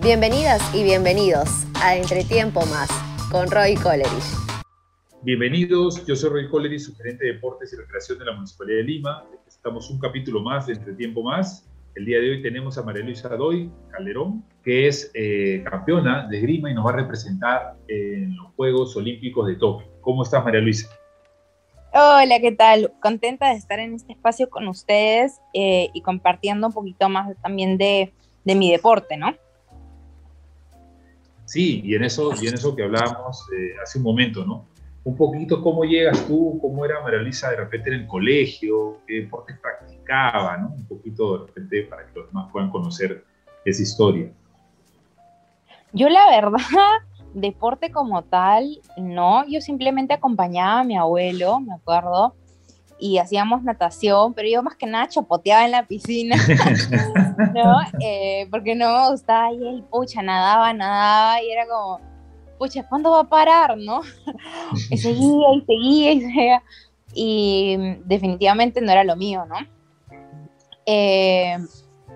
Bienvenidas y bienvenidos a Entretiempo Más con Roy Coleridge. Bienvenidos, yo soy Roy Coleridge, su gerente de deportes y recreación de la Municipalidad de Lima. Estamos un capítulo más de Entretiempo Más. El día de hoy tenemos a María Luisa Doy Calderón, que es eh, campeona de esgrima y nos va a representar en los Juegos Olímpicos de Tokio. ¿Cómo estás, María Luisa? Hola, ¿qué tal? Contenta de estar en este espacio con ustedes eh, y compartiendo un poquito más también de, de mi deporte, ¿no? Sí, y en eso, y en eso que hablábamos eh, hace un momento, ¿no? Un poquito cómo llegas tú, cómo era María Luisa de repente en el colegio, qué deportes practicaba, ¿no? Un poquito de repente para que los demás puedan conocer esa historia. Yo la verdad, deporte como tal, no, yo simplemente acompañaba a mi abuelo, me acuerdo, y hacíamos natación, pero yo más que nada chapoteaba en la piscina, ¿no? Eh, porque no me gustaba y él, pucha, nadaba, nadaba y era como, pucha, ¿cuándo va a parar, no? y seguía y seguía y definitivamente no era lo mío, ¿no? Eh,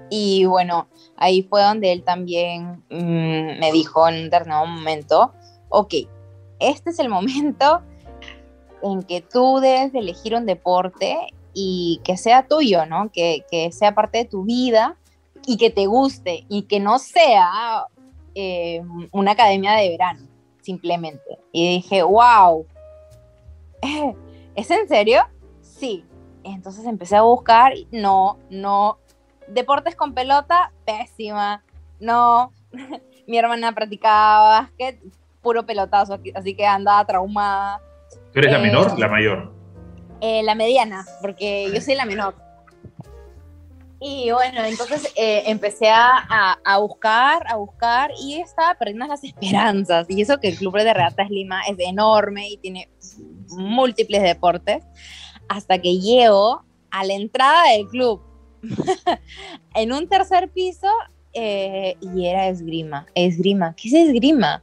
y bueno, ahí fue donde él también mmm, me dijo en un determinado momento, ok, este es el momento en que tú debes de elegir un deporte y que sea tuyo, ¿no? Que, que sea parte de tu vida y que te guste y que no sea eh, una academia de verano, simplemente. Y dije, wow, ¿es en serio? Sí. Entonces empecé a buscar, no, no, deportes con pelota, pésima, no, mi hermana practicaba básquet, puro pelotazo, así que andaba traumada. ¿Tú eres la menor o la mayor? Eh, la mediana, porque yo soy la menor. Y bueno, entonces eh, empecé a, a, buscar, a buscar y estaba perdiendo las esperanzas. Y eso que el Club de Regatas Lima es enorme y tiene múltiples deportes. Hasta que llego a la entrada del club, en un tercer piso, eh, y era esgrima. Esgrima, ¿qué es esgrima?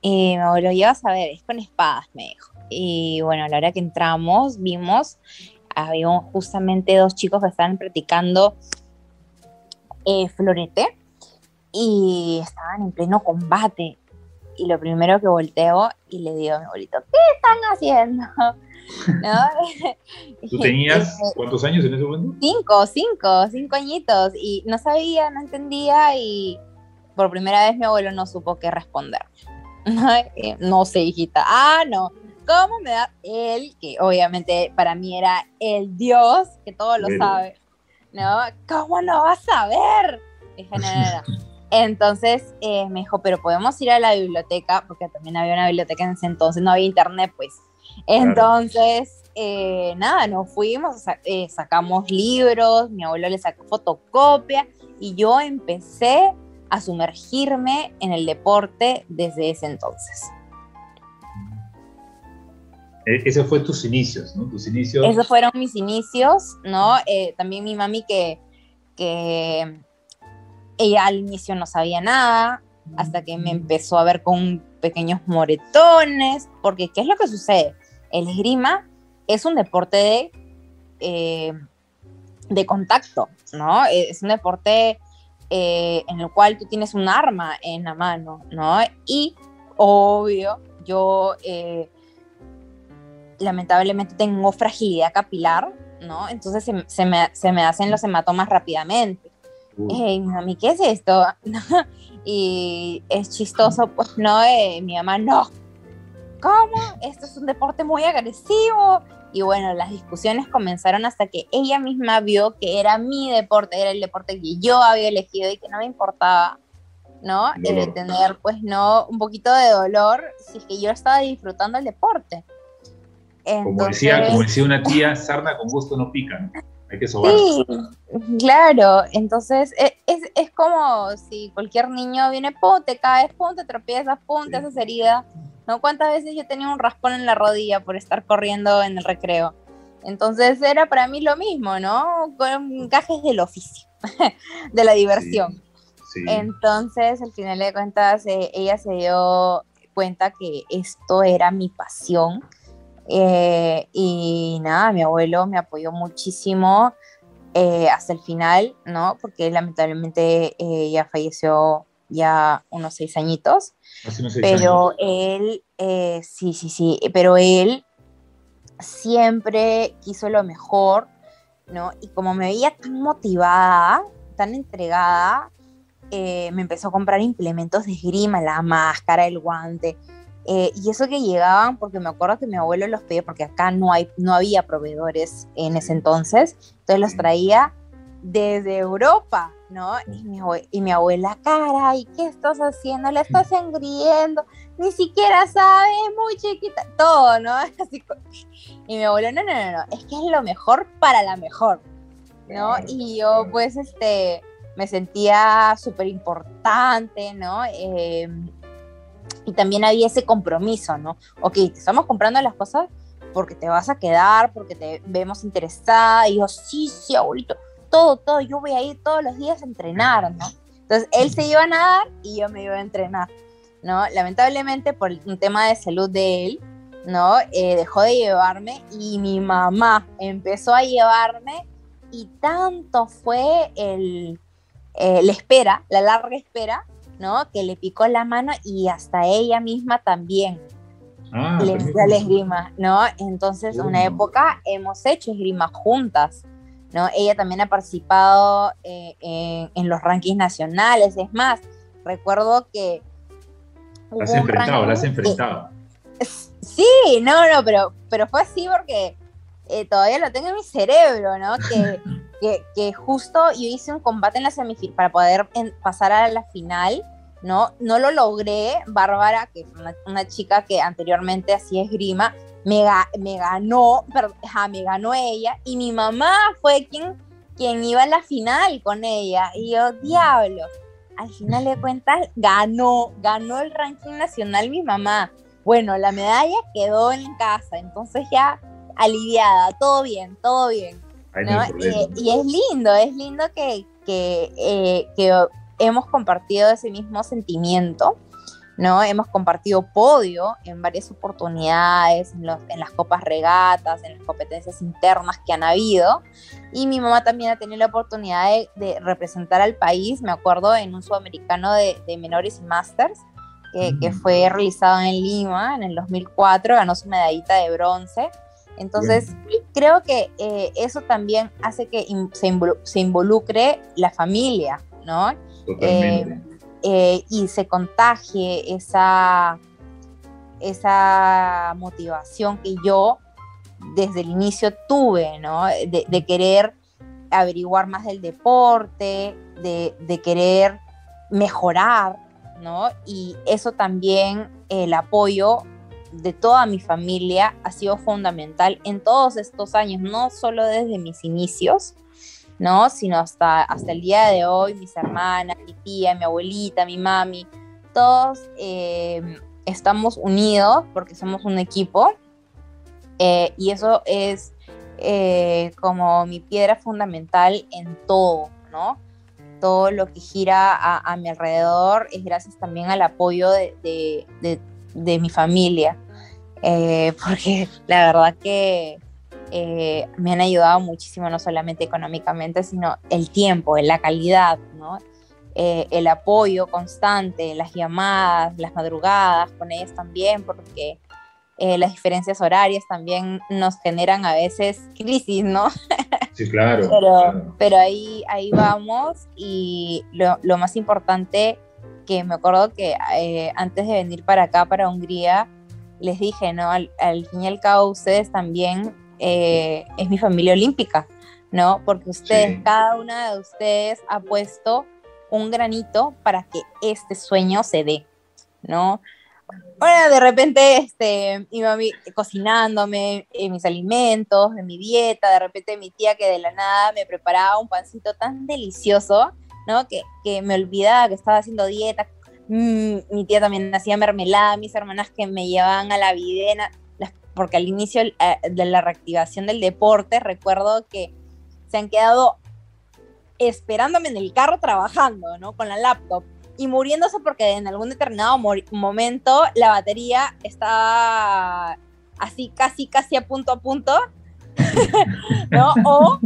Y me lo llevas a ver, es con espadas, me dijo. Y bueno, a la hora que entramos, vimos, había justamente dos chicos que estaban practicando eh, florete y estaban en pleno combate. Y lo primero que volteo y le digo a mi abuelito, ¿qué están haciendo? ¿No? ¿Tú tenías cuántos años en ese momento? Cinco, cinco, cinco añitos. Y no sabía, no entendía y por primera vez mi abuelo no supo qué responder. No sé, hijita. Ah, no. ¿Cómo me da él, que obviamente para mí era el Dios, que todo lo sabe? ¿No? ¿Cómo no vas a ver? Dije, no, no, no. Entonces eh, me dijo, pero podemos ir a la biblioteca, porque también había una biblioteca en ese entonces, no había internet, pues. Entonces, eh, nada, nos fuimos, eh, sacamos libros, mi abuelo le sacó fotocopia y yo empecé a sumergirme en el deporte desde ese entonces. E-, ese fue tus inicios, ¿no? Tus inicios. Esos fueron mis inicios, ¿no? Eh, también mi mami que, que ella al inicio no sabía nada, hasta que me empezó a ver con pequeños moretones, porque ¿qué es lo que sucede? El esgrima es un deporte de, eh, de contacto, ¿no? Es un deporte eh, en el cual tú tienes un arma en la mano, ¿no? Y obvio, yo eh, lamentablemente tengo fragilidad capilar, ¿no? Entonces se, se, me, se me, hacen los hematomas rápidamente. Uh. mami, ¿qué es esto? y es chistoso, pues no, eh, mi mamá, no, ¿cómo? Esto es un deporte muy agresivo. Y bueno, las discusiones comenzaron hasta que ella misma vio que era mi deporte, era el deporte que yo había elegido y que no me importaba, ¿no? De tener, pues, no, un poquito de dolor si es que yo estaba disfrutando el deporte. Como, decía, como decía una tía, sarna con gusto no pica, ¿no? Hay que sobar. Sí, claro. Entonces, e, es, es, como si cualquier niño viene, pum, te caes, pum, te tropiezas, pum, te haces herida. ¿No? ¿Cuántas veces yo tenía un raspón en la rodilla por estar corriendo en el recreo? Entonces era para mí lo mismo, ¿no? Con gajes del oficio, de la diversión. Sí, sí. Entonces, al final de cuentas, eh, ella se dio cuenta que esto era mi pasión eh, y nada, mi abuelo me apoyó muchísimo eh, hasta el final, ¿no? Porque lamentablemente eh, ya falleció ya unos seis añitos. pero él, eh, sí, sí, sí, pero él siempre quiso lo mejor, ¿no? Y como me veía tan motivada, tan entregada, me empezó a comprar implementos de esgrima, la máscara, el guante. Eh, y eso que llegaban, porque me acuerdo que mi abuelo los pedía, porque acá no, hay, no había proveedores en ese entonces, entonces los traía desde Europa, ¿no? Y mi, y mi abuela, cara, ¿y qué estás haciendo? Le estás engriendo, ni siquiera sabe, muy chiquita, todo, ¿no? y mi abuelo, no, no, no, no, es que es lo mejor para la mejor, ¿no? Y yo, pues, este, me sentía súper importante, ¿no? Em, y también había ese compromiso, ¿no? Ok, te estamos comprando las cosas porque te vas a quedar, porque te vemos interesada, y yo, sí, sí, abuelito, todo, todo, yo voy a ir todos los días a entrenar, ¿no? Entonces él se iba a nadar y yo me iba a entrenar, ¿no? Lamentablemente por un tema de salud de él, ¿no? Eh, dejó de llevarme y mi mamá empezó a llevarme y tanto fue el, eh, la espera, la larga espera, ¿no? Que le picó la mano y hasta ella misma también. Ah, le dio la esgrima, ¿no? Entonces, una época hemos hecho esgrima juntas, ¿no? Ella también ha participado eh, en, los rankings nacionales, es más, recuerdo que... La has enfrentado, la has enfrentado. sí, no, no, pero, pero fue así porque eh, todavía lo tengo en mi cerebro, ¿no? Que, que, justo yo hice un combate en la semifinal para poder pasar a la final, ¿no? No lo logré, Bárbara, que es una, chica que anteriormente hacía esgrima, me, me ganó, pero, me ganó ella, y mi mamá fue quien, quien iba a la final con ella, y yo, diablo, al final de cuentas ganó, ganó el ranking nacional mi mamá. Bueno, la medalla quedó en casa, entonces ya aliviada, todo bien, todo bien. y, es lindo, es lindo que, que, eh, que hemos compartido ese mismo sentimiento ¿no? Hemos compartido podio en varias oportunidades, en, las copas regatas, en las competencias internas que han habido. Y mi mamá también ha tenido la oportunidad de, representar al país, me acuerdo, en un sudamericano de, menores y masters, que, mm. fue realizado en Lima en el 2004, ganó su medallita de bronce. Entonces, creo que eh, eso también hace que se, involucre la familia, ¿no? Totalmente. Eh, eh, y se contagie esa, esa motivación que yo desde el inicio tuve, ¿no? De, querer averiguar más del deporte, de, querer mejorar, ¿no? Y eso también, el apoyo de toda mi familia ha sido fundamental en todos estos años, no solo desde mis inicios, ¿no? Sino hasta, hasta el día de hoy, mis hermanas, mi tía, mi abuelita, mi mami, todos em, estamos unidos porque somos un equipo eh, y eso es eh, como mi piedra fundamental en todo, ¿no? Todo lo que gira a, mi alrededor es gracias también al apoyo de, mi familia, eh, porque la verdad que eh, me han ayudado muchísimo, no solamente económicamente, sino el tiempo, la calidad, ¿no? Eh, el apoyo constante, las llamadas, las madrugadas con ellas también, porque eh, las diferencias horarias también nos generan a veces crisis, ¿no? Sí, claro. pero, pero ahí, ahí vamos y lo, lo, más importante que me acuerdo que antes de venir para acá, para Hungría, les dije, ¿no? Al, al fin y al cabo, ustedes también eh, es mi familia olímpica, ¿no? Porque ustedes, cada una de ustedes ha puesto un granito para que este sueño se dé, ¿no? Bueno, de repente, este, mi mami cocinándome eh, mis alimentos, de mi dieta, de repente mi tía que de la nada me preparaba un pancito tan delicioso, ¿no? Que, que me olvidaba que estaba haciendo dieta. Mm, mi tía también hacía mermelada, mis hermanas que me llevaban a la videna porque al inicio eh, de la reactivación del deporte recuerdo que se han quedado esperándome en el carro trabajando, ¿no? Con la laptop y muriéndose porque en algún determinado momento la batería estaba así casi casi a punto a punto, ¿no? O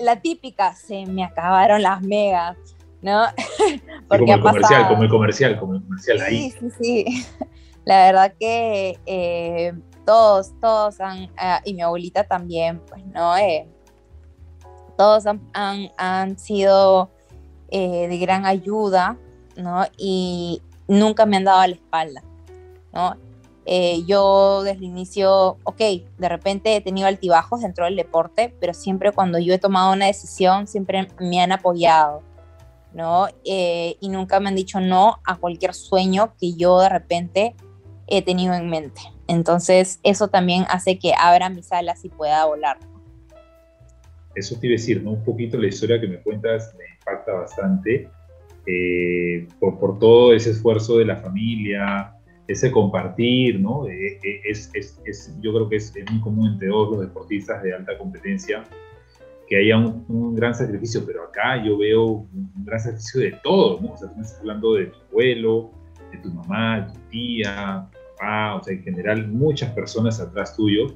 la típica, se me acabaron las megas, ¿no? como el comercial, como el comercial, como el comercial ahí. Sí, sí, sí. La verdad que eh, todos, todos han, ah, y mi abuelita también, pues, ¿no? Eh, todos han, han, sido eh, de gran ayuda, ¿no? Y nunca me han dado a la espalda, ¿no? Yo desde el inicio, ok, de repente he tenido altibajos dentro del deporte, pero siempre cuando yo he tomado una decisión, siempre me han apoyado, ¿no? y nunca me han dicho no a cualquier sueño que yo de repente he tenido en mente. Entonces, eso también hace que abra mis alas y pueda volar. Eso te iba a decir, ¿no? Un poquito la historia que me cuentas me impacta bastante eh, por, por, todo ese esfuerzo de la familia, ese compartir, ¿no? Eh, eh, es, es, es, yo creo que es, muy común entre todos los deportistas de alta competencia que haya un, un, gran sacrificio, pero acá yo veo un, gran sacrificio de todos, ¿no? O sea, estás hablando de tu abuelo, de tu mamá, de tu tía, o sea, en general muchas personas atrás tuyo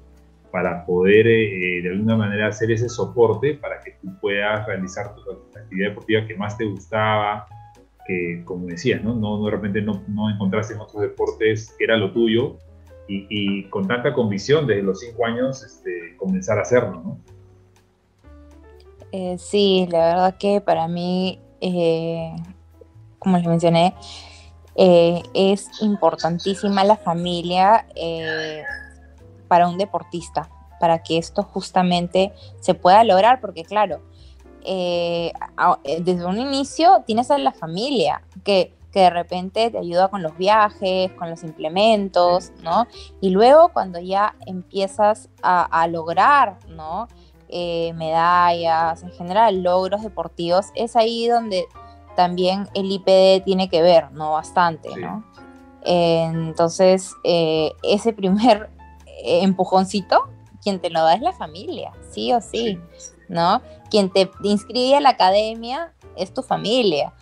para poder eh, de alguna manera hacer ese soporte para que tú puedas realizar tu actividad deportiva que más te gustaba, que como decías, ¿no? no de repente no, no encontraste en otros deportes era lo tuyo y, con tanta convicción desde los cinco años este, comenzar a hacerlo, ¿no? Eh, sí, la verdad que para mí, eh, como les mencioné, eh, es importantísima la familia para un deportista, para que esto justamente se pueda lograr, porque claro, eh, desde un inicio tienes a la familia que, que, de repente te ayuda con los viajes, con los implementos, ¿no? Y luego cuando ya empiezas a, a lograr, ¿no? medallas, en general logros deportivos, es ahí donde también el IPD tiene que ver, ¿no? Bastante, ¿no? entonces, eh, ese primer empujoncito, quien te lo da es la familia, sí o sí, ¿no? Quien te inscribe a la academia es tu familia.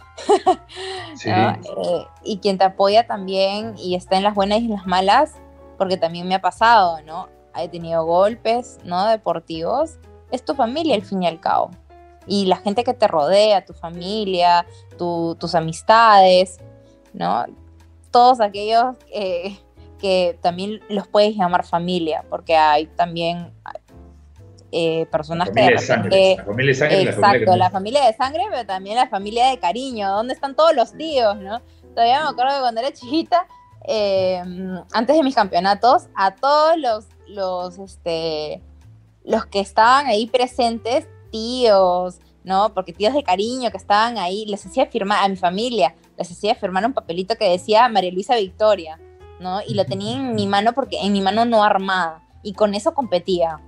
Eh, y quien te apoya también y está en las buenas y en las malas, porque también me ha pasado, ¿no? He tenido golpes, ¿no? Deportivos, es tu familia al fin y al cabo y la gente que te rodea, tu familia, tus amistades, ¿no? Todos aquellos que también los puedes llamar familia, porque hay también eh, personas que de repente... La familia de sangre. Exacto, la familia, de sangre, pero también la familia de cariño, ¿dónde están todos los tíos, no? Todavía me acuerdo que cuando era chiquita, eh, antes de mis campeonatos, a todos los, los, este, los que estaban ahí presentes tíos, ¿no? Porque tíos de cariño que estaban ahí, les hacía firmar a mi familia, les hacía firmar un papelito que decía María Luisa Victoria, ¿no? Y lo tenía en mi mano porque en mi mano no armada, y con eso competía.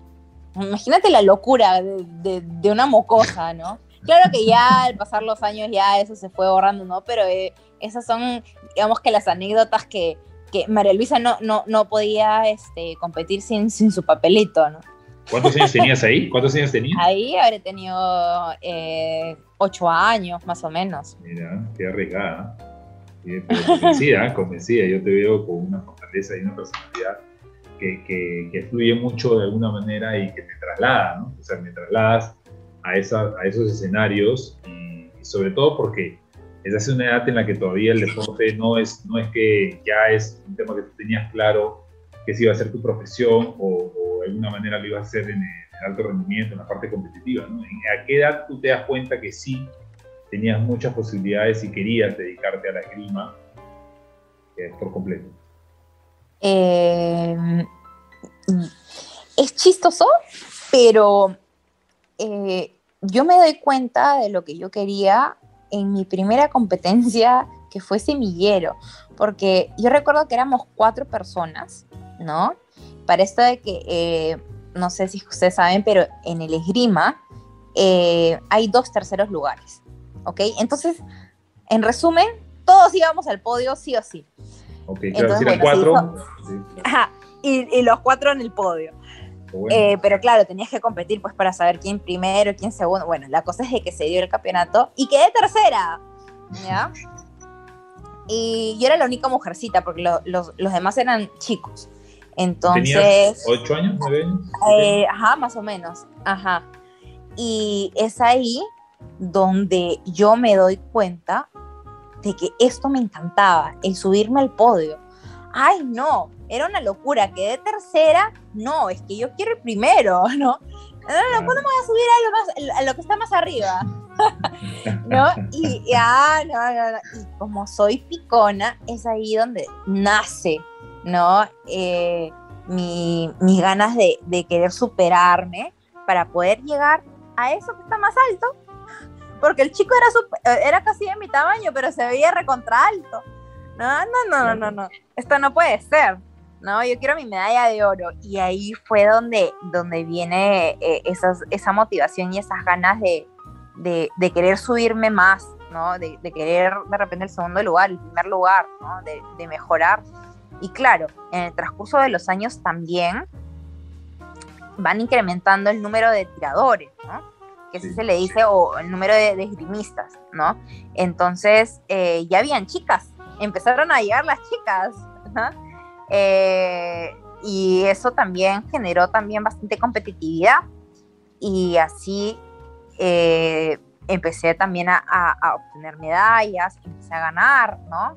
Imagínate la locura de, una mocosa, ¿no? Claro que ya al pasar los años ya eso se fue borrando, ¿no? Pero eh, esas son, digamos que las anécdotas que, que María Luisa no, no, no podía este, competir sin, sin su papelito, ¿no? ¿Cuántos años tenías ahí? ¿Cuántos años tenías? Ahí habré tenido eh, ocho años, más o menos. Mira, qué arriesgada. convencida, convencida. Yo te veo con una fortaleza y una personalidad que, que, fluye mucho de alguna manera y que te traslada, ¿no? O sea, me trasladas a, esa, a esos escenarios y, sobre todo porque es hace una edad en la que todavía el deporte no es, no es que ya es un tema que tú tenías claro que si iba a ser tu profesión o, de alguna manera lo ibas a hacer en el alto rendimiento, en la parte competitiva. ¿no? ¿A qué edad tú te das cuenta que sí tenías muchas posibilidades y querías dedicarte a la esgrima por completo? Eh, es chistoso, pero eh, yo me doy cuenta de lo que yo quería en mi primera competencia que fue semillero, porque yo recuerdo que éramos cuatro personas, ¿no? para esto de que, eh, no sé si ustedes saben, pero en el esgrima eh, hay dos terceros lugares, ¿ok? Entonces, en resumen, todos íbamos al podio sí o sí. Ok, claro, si cuatro. Y, los cuatro en el podio. Eh, pero claro, tenías que competir pues para saber quién primero, quién segundo. Bueno, la cosa es de que se dio el campeonato y quedé tercera. ¿Ya? Y yo era la única mujercita porque los demás eran chicos. Entonces. ¿Tenías ocho años, nueve años? Eh, ajá, más o menos. Ajá. Y es ahí donde yo me doy cuenta de que esto me encantaba, el subirme al podio. Ay, no, era una locura, quedé tercera, no, es que yo quiero el primero, ¿no? No, no, ¿cuándo me voy a subir a lo, más, a lo que está más arriba? ¿No? Y ya, no, no, no. Y como soy picona, es ahí donde nace, ¿no? Eh, mi, mis ganas de, de, querer superarme para poder llegar a eso que está más alto. Porque el chico era, super, era casi de mi tamaño, pero se veía recontra alto. No, no, no, no, no, no. Esto no puede ser. ¿No? Yo quiero mi medalla de oro. Y ahí fue donde, donde viene eh, esas, esa motivación y esas ganas de, de, de querer subirme más, ¿no? De, de, querer de repente el segundo lugar, el primer lugar, ¿no? De, de, mejorar. Y claro, en el transcurso de los años también van incrementando el número de tiradores, ¿no? Que así se le dice, o el número de, esgrimistas, ¿no? Entonces, eh, ya habían chicas, empezaron a llegar las chicas, ¿no? Eh, y eso también generó también bastante competitividad y así eh, empecé también a, a, obtener medallas, empecé a ganar, ¿no?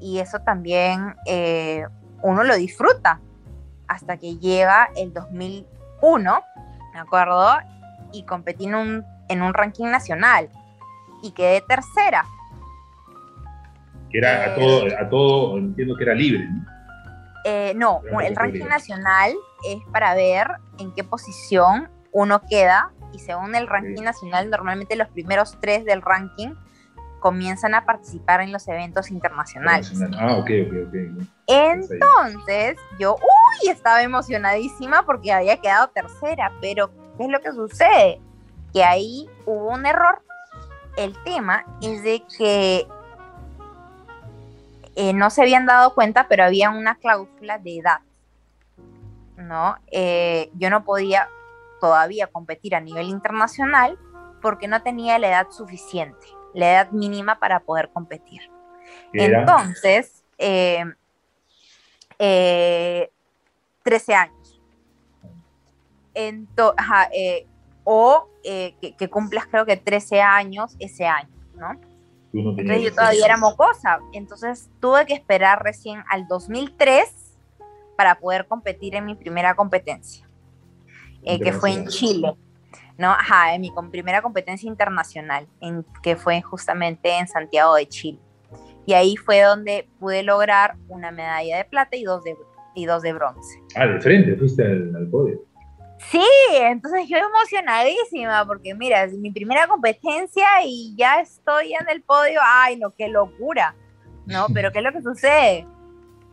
Y eso también eh, uno lo disfruta hasta que llega el 2001, ¿me acuerdo? Y competí en un, en un ranking nacional y quedé tercera. Que era a todo, a todo, entiendo que era libre, ¿no? Eh, no, el ranking nacional es para ver en qué posición uno queda y según el ranking nacional, normalmente los primeros tres del ranking comienzan a participar en los eventos internacionales. Ah, ok, ok, ok. Entonces, yo, uy, estaba emocionadísima porque había quedado tercera, pero ¿qué es lo que sucede? Que ahí hubo un error. El tema es de que eh, no se habían dado cuenta, pero había una cláusula de edad. ¿no? Eh, yo no podía todavía competir a nivel internacional porque no tenía la edad suficiente, la edad mínima para poder competir. Entonces, eh, 13 años. Ento ajá, o que, que, cumplas creo que 13 años ese año, ¿no? Entonces yo todavía era mocosa, entonces tuve que esperar recién al 2003 para poder competir en mi primera competencia, eh, que fue en Chile, ¿no? Ajá, en mi primera competencia internacional, en, que fue justamente en Santiago de Chile. Y ahí fue donde pude lograr una medalla de plata y dos de, y dos de bronce. Ah, de frente fuiste al, al podio. Sí, entonces yo emocionadísima porque mira, es mi primera competencia y ya estoy en el podio. Ay, no, qué locura. No, pero ¿qué es lo que sucede?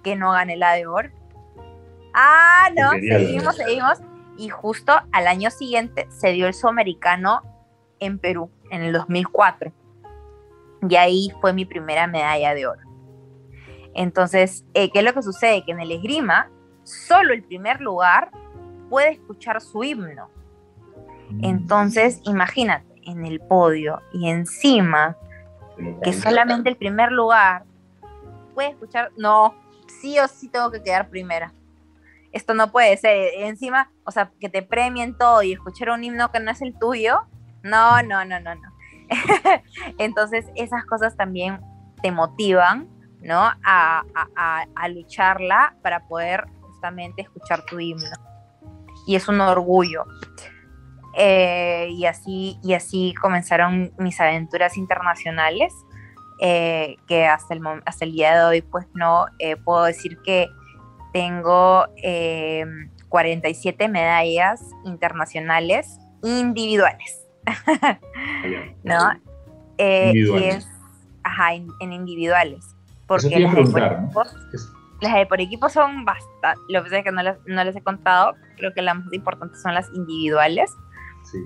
Que no gané la de oro. Ah, no, seguimos, seguimos. Y justo al año siguiente se dio el sudamericano en Perú, en el 2004. Y ahí fue mi primera medalla de oro. Entonces, eh, ¿qué es lo que sucede? Que en el esgrima, solo el primer lugar puede escuchar su himno. Mm. Entonces, imagínate, en el podio y encima, que solamente el primer lugar puede escuchar, no, sí o sí tengo que quedar primera. Esto no puede ser, encima, o sea, que te premien todo y escuchar un himno que no es el tuyo, no, no, no, no, no. Entonces, esas cosas también te motivan, ¿no? A, a, a lucharla para poder justamente escuchar tu himno y es un orgullo. Eh, y, así, y así comenzaron mis aventuras internacionales, eh, que hasta el, hasta el día de hoy pues no eh, puedo decir que tengo 47 medallas internacionales individuales. ¿No? individuales. ajá, en, individuales. Porque las las de por equipo son bastante, lo que pasa es que no les, no les he contado, creo que las más importantes son las individuales. Sí.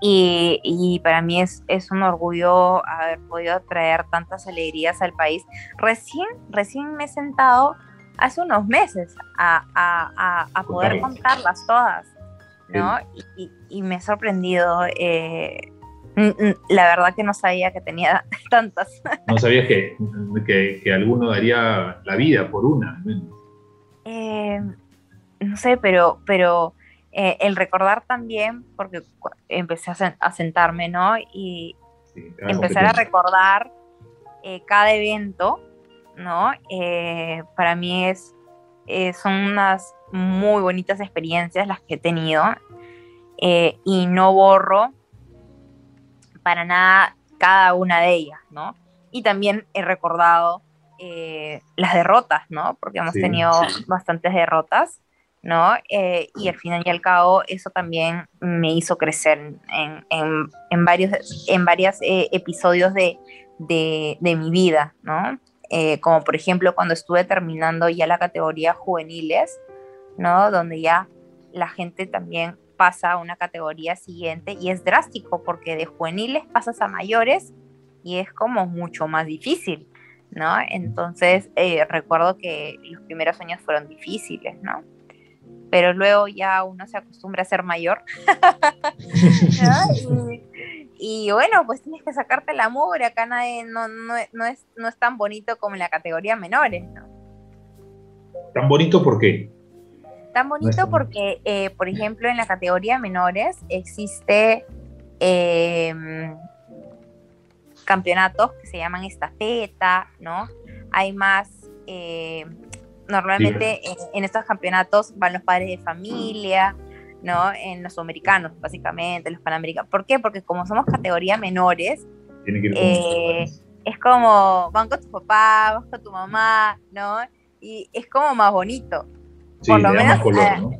Y, y, para mí es, es, un orgullo haber podido traer tantas alegrías al país. Recién, recién me he sentado hace unos meses a, a, a, poder contarlas todas, ¿no? Y, y, me he sorprendido eh, la verdad que no sabía que tenía tantas. No sabías que, que, alguno daría la vida por una. Eh, no sé, pero, pero eh, el recordar también, porque empecé a, sentarme, ¿no? Y empezar a recordar cada evento, ¿no? para mí es, son unas muy bonitas experiencias las que he tenido y no borro para nada cada una de ellas, ¿no? Y también he recordado eh, las derrotas, ¿no? Porque hemos tenido bastantes derrotas, ¿no? Eh, y al final y al cabo eso también me hizo crecer en, en, en varios en varios eh, episodios de, de, de, mi vida, ¿no? como por ejemplo cuando estuve terminando ya la categoría juveniles, ¿no? Donde ya la gente también pasa a una categoría siguiente y es drástico porque de juveniles pasas a mayores y es como mucho más difícil, ¿no? Entonces eh, recuerdo que los primeros años fueron difíciles, ¿no? Pero luego ya uno se acostumbra a ser mayor. y, bueno, pues tienes que sacarte la mugre, acá nadie, no, no, no, es, no es tan bonito como en la categoría menores, ¿no? ¿Tan bonito por qué? Tan bonito porque, eh, por ejemplo, en la categoría menores existe em, campeonatos que se llaman estafeta, ¿no? Hay más, em, normalmente en, estos campeonatos van los padres de familia, ¿no? En los americanos, básicamente, los panamericanos. ¿Por qué? Porque como somos categoría menores, eh, es como, van con tu papá, vas con tu mamá, ¿no? Y es como más bonito por lo menos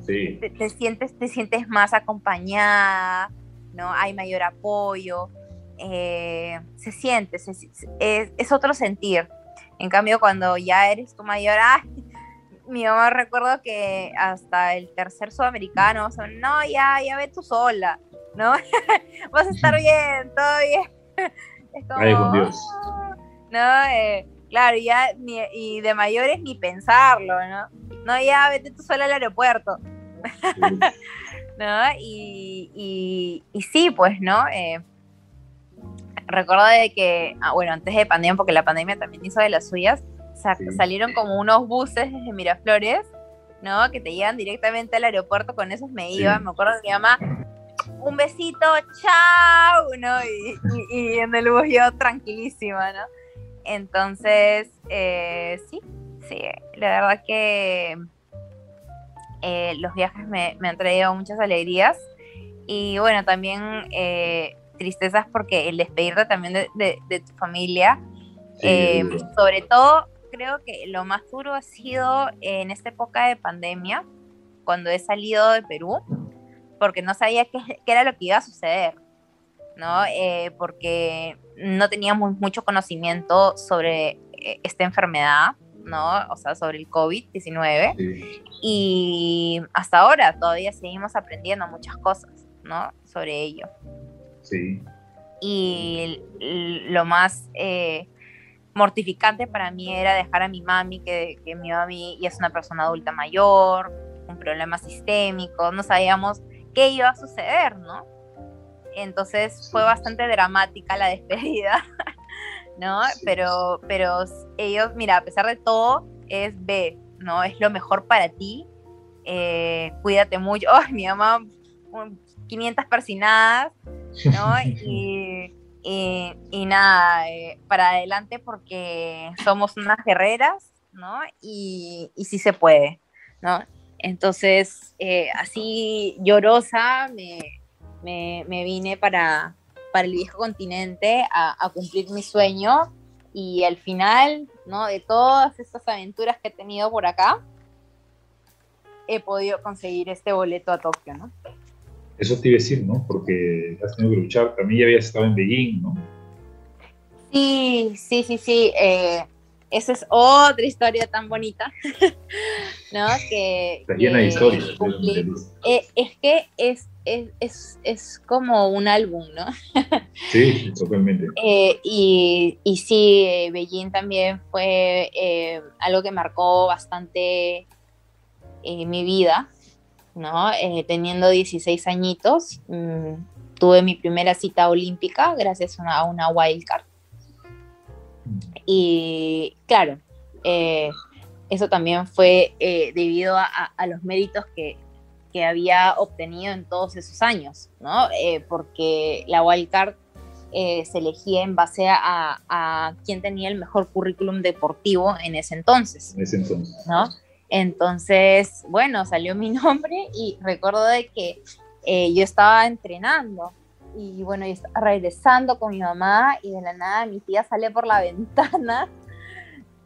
eh, te, sientes, te sientes más acompañada, ¿no? Hay mayor apoyo, eh, se siente, es, otro sentir. En cambio, cuando ya eres tu mayor, mi mamá recuerdo que hasta el tercer sudamericano, no, ya, ya ve tú sola, ¿no? Vas a estar bien, todo bien. es como, Ay, con Dios. Ah", ¿no? Eh, claro, ya y de mayores ni pensarlo, ¿no? No, ya vete tú sola al aeropuerto. ¿No? Y, sí, pues, ¿no? Eh, recuerdo de que, ah, bueno, antes de pandemia, porque la pandemia también hizo de las suyas, salieron como unos buses desde Miraflores, ¿no? Que te llevan directamente al aeropuerto, con esos me iba, me acuerdo que mi mamá, un besito, chao, ¿no? Y, en el bus yo tranquilísima, ¿no? Entonces, eh, sí, sí, la verdad que eh, los viajes me, han traído muchas alegrías y bueno, también eh, tristezas porque el despedirte también de, tu familia, eh, sobre todo creo que lo más duro ha sido en esta época de pandemia, cuando he salido de Perú, porque no sabía qué, era lo que iba a suceder, ¿no? porque no teníamos mucho conocimiento sobre esta enfermedad. ¿no? O sea, sobre el COVID-19. Y hasta ahora todavía seguimos aprendiendo muchas cosas, ¿no? Sobre ello. Sí. Y lo más eh, mortificante para mí era dejar a mi mami, que, que mi mami ya es una persona adulta mayor, un problema sistémico, no sabíamos qué iba a suceder, ¿no? Entonces fue bastante dramática la despedida. ¿no? Pero, pero ellos, mira, a pesar de todo, es B, ¿no? Es lo mejor para ti. Eh, cuídate mucho. Oh, mi mamá, 500 persinadas, ¿no? Y, y, nada, eh, para adelante porque somos unas guerreras, ¿no? Y, y sí se puede, ¿no? Entonces, eh, así llorosa me, me, me vine para, para el viejo continente a, cumplir mi sueño y al final, ¿no? De todas estas aventuras que he tenido por acá, he podido conseguir este boleto a Tokio, ¿no? Eso te iba a decir, ¿no? Porque has tenido que luchar. También ya habías estado en Beijing, ¿no? Sí, sí, sí, sí. Eh, esa es otra historia tan bonita, ¿no? Que, Está llena de historias. Eh, es que es es, es, como un álbum, ¿no? sí, totalmente. Eh, y, y, sí, eh, Beijing también fue eh, algo que marcó bastante mi vida, ¿no? teniendo 16 añitos, mm, tuve mi primera cita olímpica gracias a una, a una wildcard. Y claro, eso también fue debido a los méritos que, que había obtenido en todos esos años, ¿no? Eh, porque la wildcard eh, se elegía en base a, a, quién tenía el mejor currículum deportivo en ese entonces. En ese entonces. ¿no? Entonces, bueno, salió mi nombre y recuerdo de que eh, yo estaba entrenando y bueno, yo estaba regresando con mi mamá y de la nada mi tía sale por la ventana,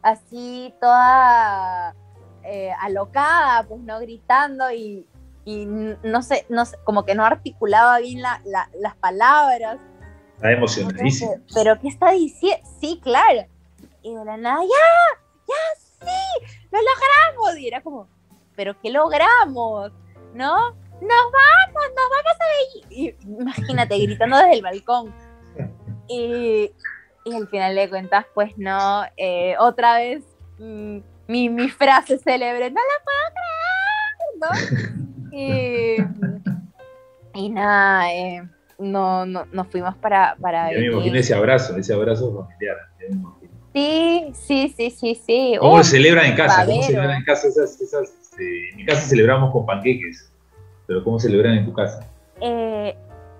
así toda eh, alocada, pues no gritando y, y, no, sé, no sé, como que no articulaba bien la, la, las palabras. Está emocionadísima. Pero ¿qué está diciendo? Sí, claro. Y de la nada, ya, ya, sí, lo logramos. Y era como, ¿pero qué logramos? ¿No? Nos vamos, nos vamos a ver. imagínate, gritando desde el balcón. Y, y, al final de cuentas, pues no, eh, otra vez mm, mi, mi, frase célebre, no la puedo creer, ¿no? Y, y nada, eh, no, no, nos fuimos para, para Yo me imagino ese abrazo, ese abrazo familiar. Sí, sí, sí, sí, sí. ¿Cómo celebran en casa? ¿Cómo celebran en casa esas, esas este, en mi casa celebramos con panqueques, pero ¿cómo celebran en tu casa? Eh,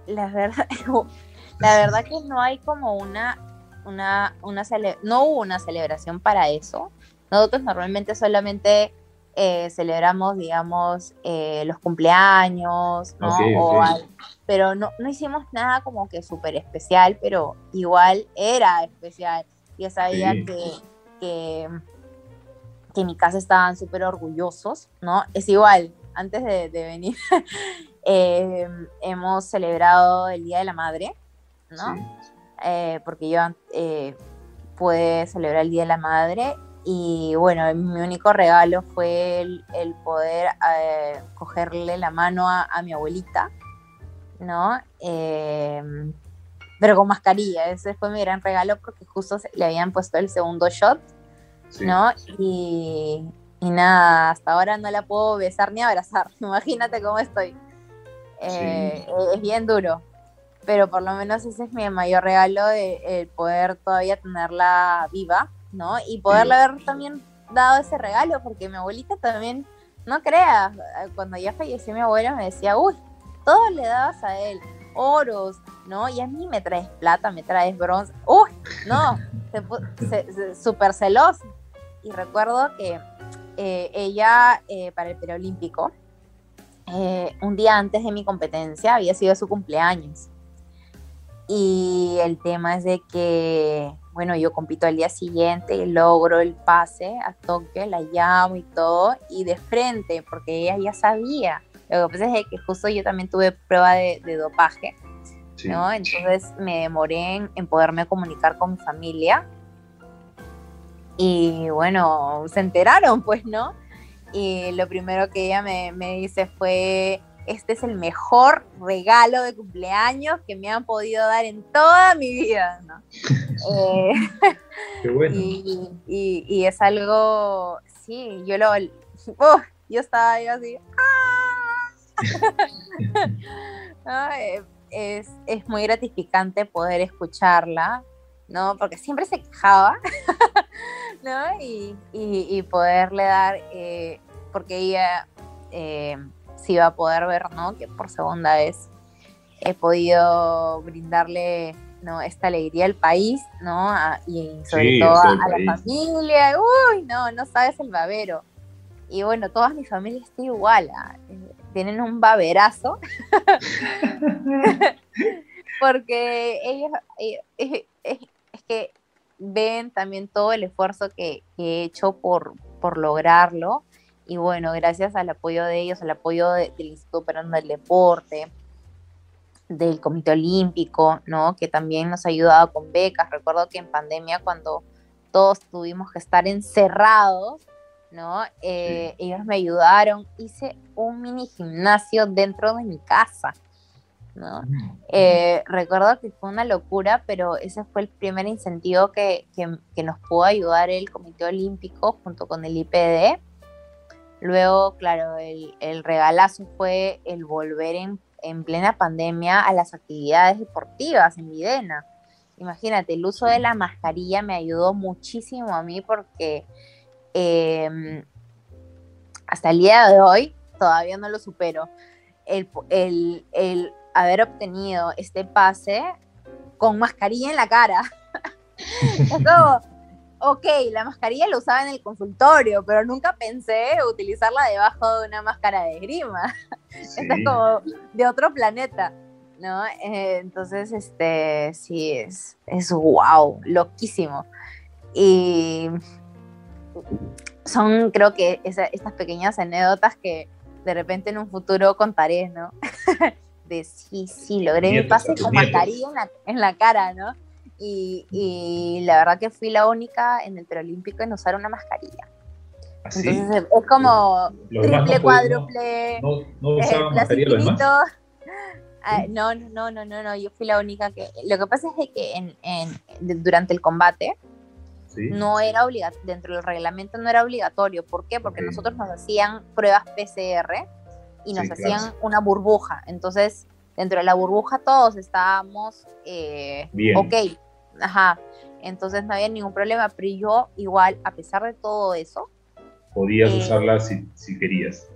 la verdad, la verdad que no hay como una, una, una no hubo una celebración para eso. Nosotros normalmente solamente eh, celebramos, digamos, eh, los cumpleaños, ¿no? pero no, no hicimos nada como que súper especial, pero igual era especial. Yo sabía que, que, que, en mi casa estaban súper orgullosos, ¿no? Es igual, antes de, de venir, eh, hemos celebrado el Día de la Madre, ¿no? porque yo pude celebrar el Día de la Madre y bueno, mi único regalo fue el, poder eh, cogerle la mano a, mi abuelita, ¿no? Eh, pero con mascarilla, ese fue mi gran regalo porque justo le habían puesto el segundo shot, ¿no? Y, nada, hasta ahora no la puedo besar ni abrazar, imagínate cómo estoy. Eh, es bien duro, pero por lo menos ese es mi mayor regalo, de, el poder todavía tenerla viva, ¿no? Y poderle haber también dado ese regalo, porque mi abuelita también, no creas, cuando ya falleció mi abuelo me decía, uy, todo le dabas a él, oros, ¿no? Y a mí me traes plata, me traes bronce, uy, no, súper celosa. Y recuerdo que eh, ella, eh, para el preolímpico, eh, un día antes de mi competencia, había sido su cumpleaños. Y el tema es de que bueno, yo compito al día siguiente, logro el pase a toque, la llamo y todo, y de frente, porque ella ya sabía. Lo que pasa es que justo yo también tuve prueba de, dopaje, ¿no? Entonces me demoré en, poderme comunicar con mi familia. Y bueno, se enteraron, pues, ¿no? Y lo primero que ella me, me dice fue, este es el mejor regalo de cumpleaños que me han podido dar en toda mi vida, ¿no? Eh, Qué bueno. Y, es algo, sí, yo lo, uh, yo estaba ahí así, ¡ah! es, es, muy gratificante poder escucharla, ¿no? Porque siempre se quejaba, ¿no? Y, y poderle dar, eh, porque ella... Eh, si va a poder ver, ¿no? Que por segunda vez he podido brindarle ¿no? esta alegría al país, ¿no? y sobre todo a, la familia. Uy, no, no sabes el babero. Y bueno, toda mi familia está igual. ¿ah? tienen un baberazo. Porque ellos, es, que ven también todo el esfuerzo que, que he hecho por, por lograrlo y bueno, gracias al apoyo de ellos, al apoyo del Instituto Peruano del Deporte, del Comité Olímpico, ¿no? Que también nos ha ayudado con becas. Recuerdo que en pandemia cuando todos tuvimos que estar encerrados, ¿no? Eh, ellos me ayudaron. Hice un mini gimnasio dentro de mi casa, ¿no? Eh, recuerdo que fue una locura, pero ese fue el primer incentivo que, que nos pudo ayudar el Comité Olímpico junto con el IPD Luego, claro, el, regalazo fue el volver en, plena pandemia a las actividades deportivas en Videna. Imagínate, el uso de la mascarilla me ayudó muchísimo a mí porque em, hasta el día de hoy todavía no lo supero. El, haber obtenido este pase con mascarilla en la cara. ok, la mascarilla la usaba en el consultorio, pero nunca pensé utilizarla debajo de una máscara de grima. Sí. es como de otro planeta, ¿no? Eh, entonces, este, sí, es, es wow, loquísimo. Y son, creo que, estas pequeñas anécdotas que de repente en un futuro contaré, ¿no? de sí, sí, logré mi pase con mascarilla en la, en la cara, ¿no? Y, la verdad que fui la única en el preolímpico en usar una mascarilla. ¿Ah, Entonces es como triple, cuádruple. No, no, usaban mascarilla los demás. Ah, no, no, no, no, no, yo fui la única que... Lo que pasa es que en, en, durante el combate no era obligatorio, dentro del reglamento no era obligatorio. ¿Por qué? Porque nosotros nos hacían pruebas PCR y nos hacían una burbuja. Entonces, dentro de la burbuja todos estábamos eh, Bien. ok. Ajá. Entonces no había ningún problema, pero yo igual, a pesar de todo eso... Podías eh, usarla si, si, querías.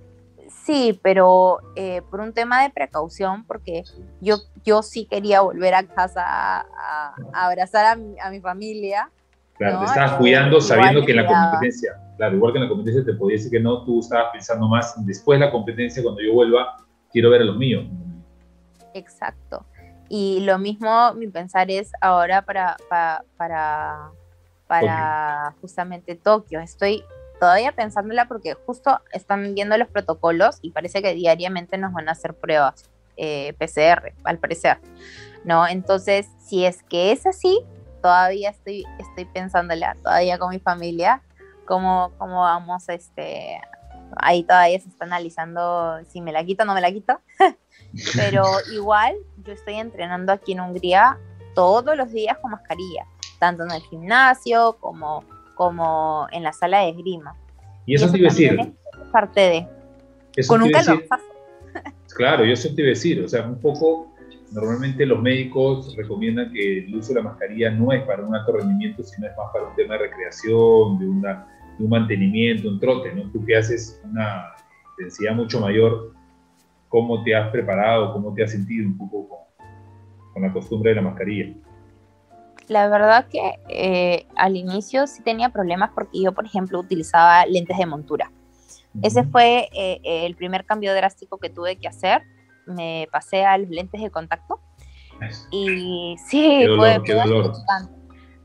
Sí, pero eh, por un tema de precaución, porque yo, yo sí quería volver a casa a, abrazar a mi, a mi, familia. Claro, te estabas cuidando sabiendo que en la competencia, claro, igual que en la competencia te podía decir que no, tú estabas pensando más, después de la competencia, cuando yo vuelva, quiero ver a los míos. Exacto. Y lo mismo mi pensar es ahora para, para, para, justamente Tokio. Estoy todavía pensándola porque justo están viendo los protocolos y parece que diariamente nos van a hacer pruebas eh, PCR, al parecer. ¿No? Entonces, si es que es así, todavía estoy, estoy pensándola, todavía con mi familia, cómo, cómo vamos, este, ahí todavía se está analizando si me la quito o no me la quito. Pero igual yo estoy entrenando aquí en Hungría todos los días con mascarilla, tanto en el gimnasio como, como en la sala de esgrima. Y eso, te iba a decir. parte de. con un calor. Claro, yo eso te iba a decir. O sea, un poco, normalmente los médicos recomiendan que el uso de la mascarilla no es para un alto rendimiento, sino es más para un tema de recreación, de, una, de un mantenimiento, un trote, ¿no? Tú que haces una densidad mucho mayor cómo te has preparado, cómo te has sentido un poco con, la costumbre de la mascarilla. La verdad que eh, al inicio sí tenía problemas porque yo, por ejemplo, utilizaba lentes de montura. Ese fue eh, el primer cambio drástico que tuve que hacer. Me pasé a los lentes de contacto. Y sí, fue, fue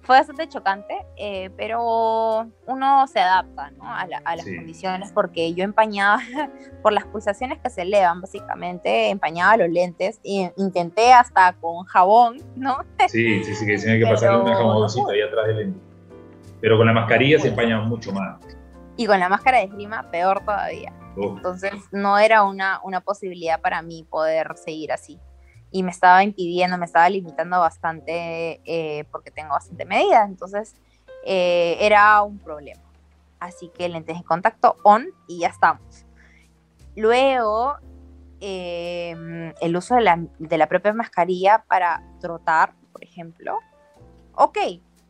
fue bastante chocante, eh, pero uno se adapta a, las condiciones porque yo empañaba por las pulsaciones que se elevan, básicamente, empañaba los lentes e intenté hasta con jabón, ¿no? Sí, sí, sí, que tenía que pasarle una jaboncita ahí atrás del lente. Pero con la mascarilla se empaña mucho más. Y con la máscara de esgrima, peor todavía. Entonces, no era una, una posibilidad para mí poder seguir así y me estaba impidiendo, me estaba limitando bastante eh, porque tengo bastante medida, entonces eh, era un problema. Así que lentes de contacto on y ya estamos. Luego, em, el uso de la, de la, propia mascarilla para trotar, por ejemplo. Ok,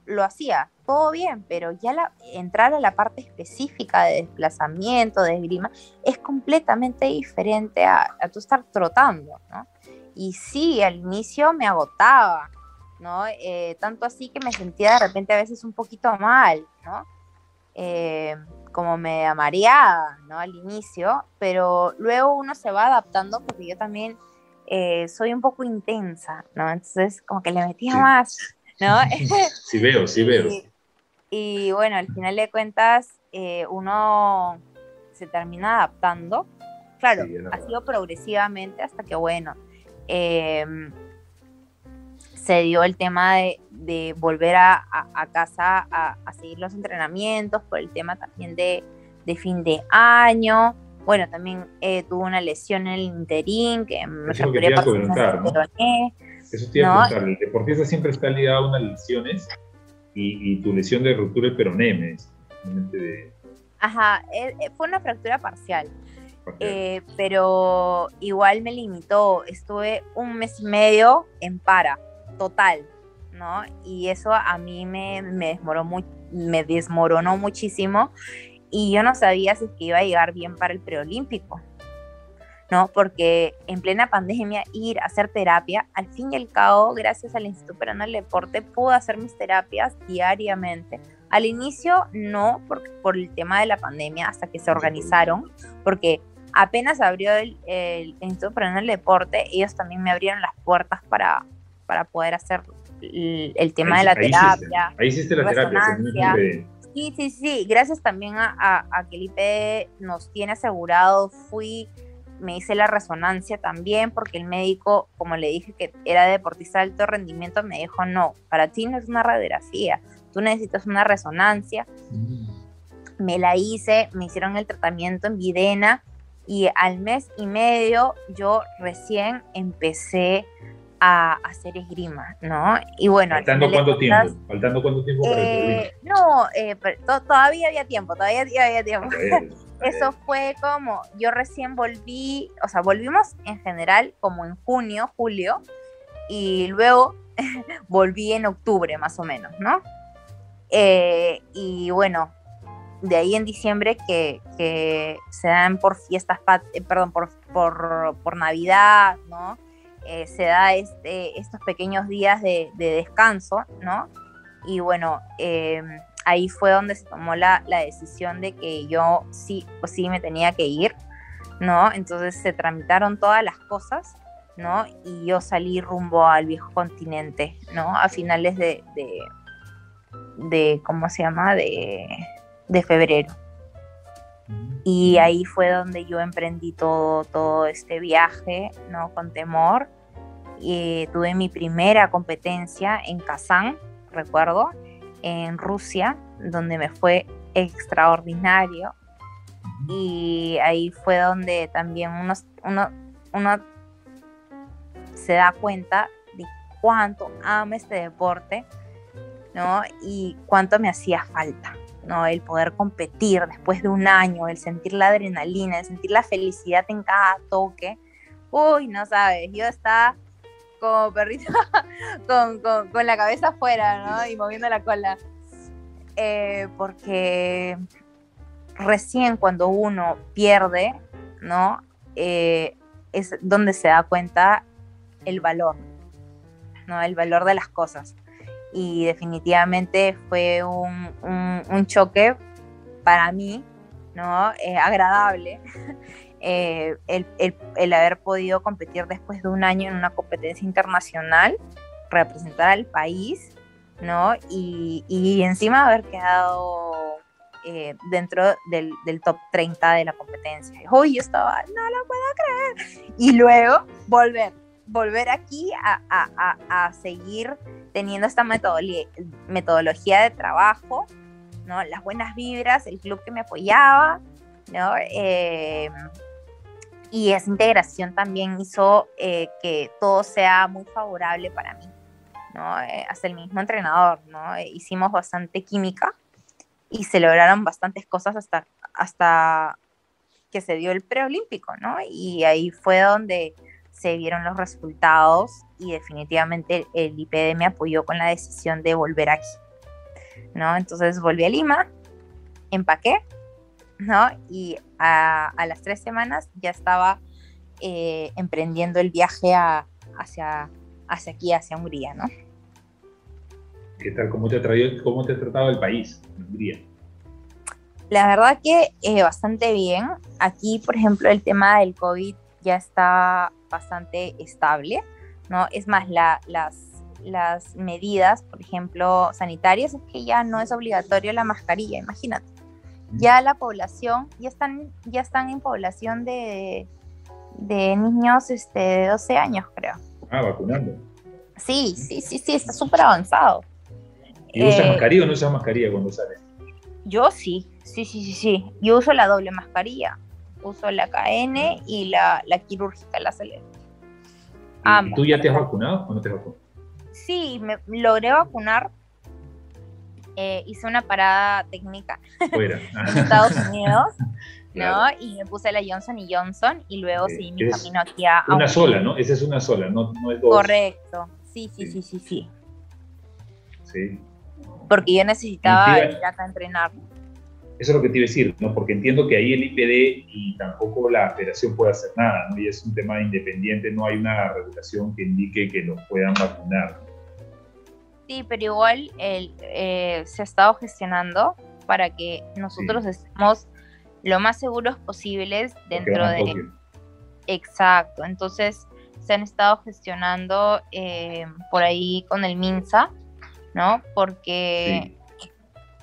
lo hacía, todo bien, pero ya la, entrar a la parte específica de desplazamiento, de esgrima, es completamente diferente a, a tú estar trotando, ¿no? Y sí, al inicio me agotaba, ¿no? Eh, tanto así que me sentía de repente a veces un poquito mal, ¿no? Eh, como me mareada, ¿no? Al inicio, pero luego uno se va adaptando porque yo también eh, soy un poco intensa, ¿no? Entonces como que le metía más, ¿no? sí veo, sí veo. Y, bueno, al final de cuentas uno se termina adaptando. Claro, ha sido progresivamente hasta que, bueno, Em, se dio el tema de, volver a, casa a, seguir los entrenamientos, por el tema también de, fin de año. Bueno, también eh, tuvo una lesión en el interín, que me Eso te iba a comentar, ¿no? Eso te iba a comentar. El deportista siempre está ligado a unas lesiones y, tu lesión de ruptura del peroné, Ajá, eh, eh, fue una fractura parcial. Eh, pero igual me limitó. Estuve un mes y medio en para, total, ¿no? Y eso a mí me, me, desmoronó, me desmoronó muchísimo y yo no sabía si es que iba a llegar bien para el preolímpico. ¿no? Porque en plena pandemia ir a hacer terapia, al fin y al cabo, gracias al Instituto Peruano del Deporte, pude hacer mis terapias diariamente. Al inicio no, por, por el tema de la pandemia, hasta que se organizaron, porque apenas abrió el, Instituto Peruano del Deporte, ellos también me abrieron las puertas para, para poder hacer el, tema de la terapia. ahí hiciste la terapia. Sí, sí, sí, gracias también a, a, que el IP nos tiene asegurado, fui, me hice la resonancia también, porque el médico, como le dije que era deportista de alto rendimiento, me dijo, no, para ti no es una radiografía, tú necesitas una resonancia. Mm. Me la hice, me hicieron el tratamiento en Videna y al mes y medio yo recién empecé a hacer esgrima, ¿no? Y bueno, ¿Faltando cuánto tiempo? ¿Faltando cuánto tiempo para eh, No, eh, todavía había tiempo, todavía, había tiempo. Eso fue como, yo recién volví, o sea, volvimos en general como en junio, julio, y luego volví en octubre más o menos, ¿no? Eh, y bueno, de ahí en diciembre que, se dan por fiestas, perdón, por, por, por Navidad, ¿no? Eh, se da este, estos pequeños días de, descanso, ¿no? Y bueno, em, ahí fue donde se tomó la, decisión de que yo sí o sí me tenía que ir, ¿no? Entonces se tramitaron todas las cosas, ¿no? Y yo salí rumbo al viejo continente, ¿no? A finales de, de, de ¿cómo se llama? De, de febrero. Y ahí fue donde yo emprendí todo, todo este viaje, ¿no? Con temor eh, tuve mi primera competencia en Kazán, recuerdo, en Rusia, donde me fue extraordinario. Y ahí fue donde también uno, uno, uno se da cuenta de cuánto amo este deporte, ¿no? Y cuánto me hacía falta, ¿no? El poder competir después de un año, el sentir la adrenalina, el sentir la felicidad en cada toque. Uy, no sabes, yo estaba como perrito con, con, la cabeza afuera, ¿no? Y moviendo la cola. Eh, porque recién cuando uno pierde, ¿no? Eh, es donde se da cuenta el valor, ¿no? El valor de las cosas. Y definitivamente fue un, un, choque para mí, ¿no? Eh, agradable. Eh, el, haber podido competir después de un año en una competencia internacional, representar al país, ¿no? Y, encima haber quedado eh, dentro del, top 30 de la competencia. Uy, yo estaba, no lo puedo creer. Y luego volver, volver aquí a, seguir teniendo esta metodología, de trabajo, ¿no? Las buenas vibras, el club que me apoyaba, ¿no? Eh, y esa integración también hizo eh, que todo sea muy favorable para mí, ¿no? Eh, hasta el mismo entrenador, ¿no? Hicimos bastante química y se lograron bastantes cosas hasta, hasta que se dio el preolímpico, ¿no? Y ahí fue donde se vieron los resultados y definitivamente el IPD me apoyó con la decisión de volver aquí, ¿no? Entonces volví a Lima, empaqué ¿no? Y a, las tres semanas ya estaba eh, emprendiendo el viaje hacia, hacia aquí, hacia Hungría, ¿no? ¿Qué tal? ¿Cómo te ha, traído, cómo te ha tratado el país, Hungría? La verdad que eh, bastante bien. Aquí, por ejemplo, el tema del COVID ya está bastante estable, ¿no? Es más, las, las medidas, por ejemplo, sanitarias, es que ya no es obligatorio la mascarilla, imagínate ya la población, ya están, ya están en población de, de niños este, de 12 años, creo. Ah, vacunando. Sí, sí, sí, sí, está súper avanzado. ¿Y usas eh, mascarilla o no usas mascarilla cuando sales? Yo sí, sí, sí, sí, sí. Yo uso la doble mascarilla. Uso la KN y la, la quirúrgica, la CL. ¿Y tú ya te has vacunado o no te has vacunado? Sí, me logré vacunar eh, hice una parada técnica en Estados Unidos, ¿no? Y me puse la Johnson y Johnson y luego seguí mi camino aquí a... Una sola, ¿no? Esa es una sola, no, no es dos. Correcto, sí, sí, sí, sí, sí. Sí. Porque yo necesitaba ir acá a entrenar. Eso es lo que te iba a decir, ¿no? Porque entiendo que ahí el IPD y tampoco la federación puede hacer nada, ¿no? Y es un tema independiente, no hay una regulación que indique que los puedan vacunar. Sí, pero igual el, eh, se ha estado gestionando para que nosotros estemos lo más seguros posibles dentro de... Exacto, entonces se han estado gestionando eh, por ahí con el MINSA, ¿no? Porque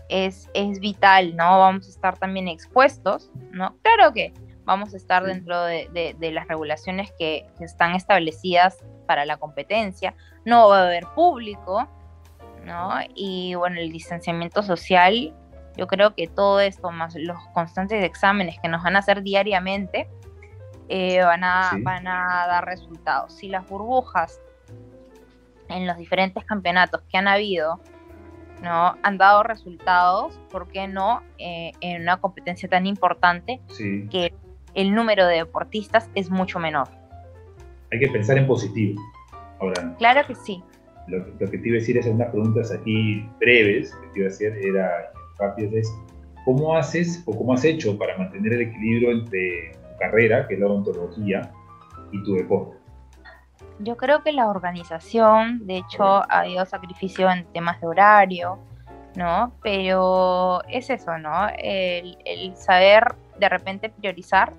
es, es, vital, ¿no? Vamos a estar también expuestos, ¿no? Claro que vamos a estar dentro de, las regulaciones que, están establecidas para la competencia, no va a haber público, ¿no? Y bueno, el distanciamiento social, yo creo que todo esto, más los constantes exámenes que nos van a hacer diariamente, eh, van, a, van a dar resultados. Si las burbujas en los diferentes campeonatos que han habido ¿no? han dado resultados, ¿por qué no eh, en una competencia tan importante que el número de deportistas es mucho menor? Hay que pensar en positivo. Ahora, claro que sí. Lo, que te iba a decir es unas preguntas aquí breves que te iba a hacer, era rápidas, es ¿cómo haces o cómo has hecho para mantener el equilibrio entre tu carrera, que es la odontología, y tu deporte? Yo creo que la organización, de hecho, ha habido sacrificio en temas de horario, ¿no? Pero es eso, ¿no? El, saber de repente priorizar,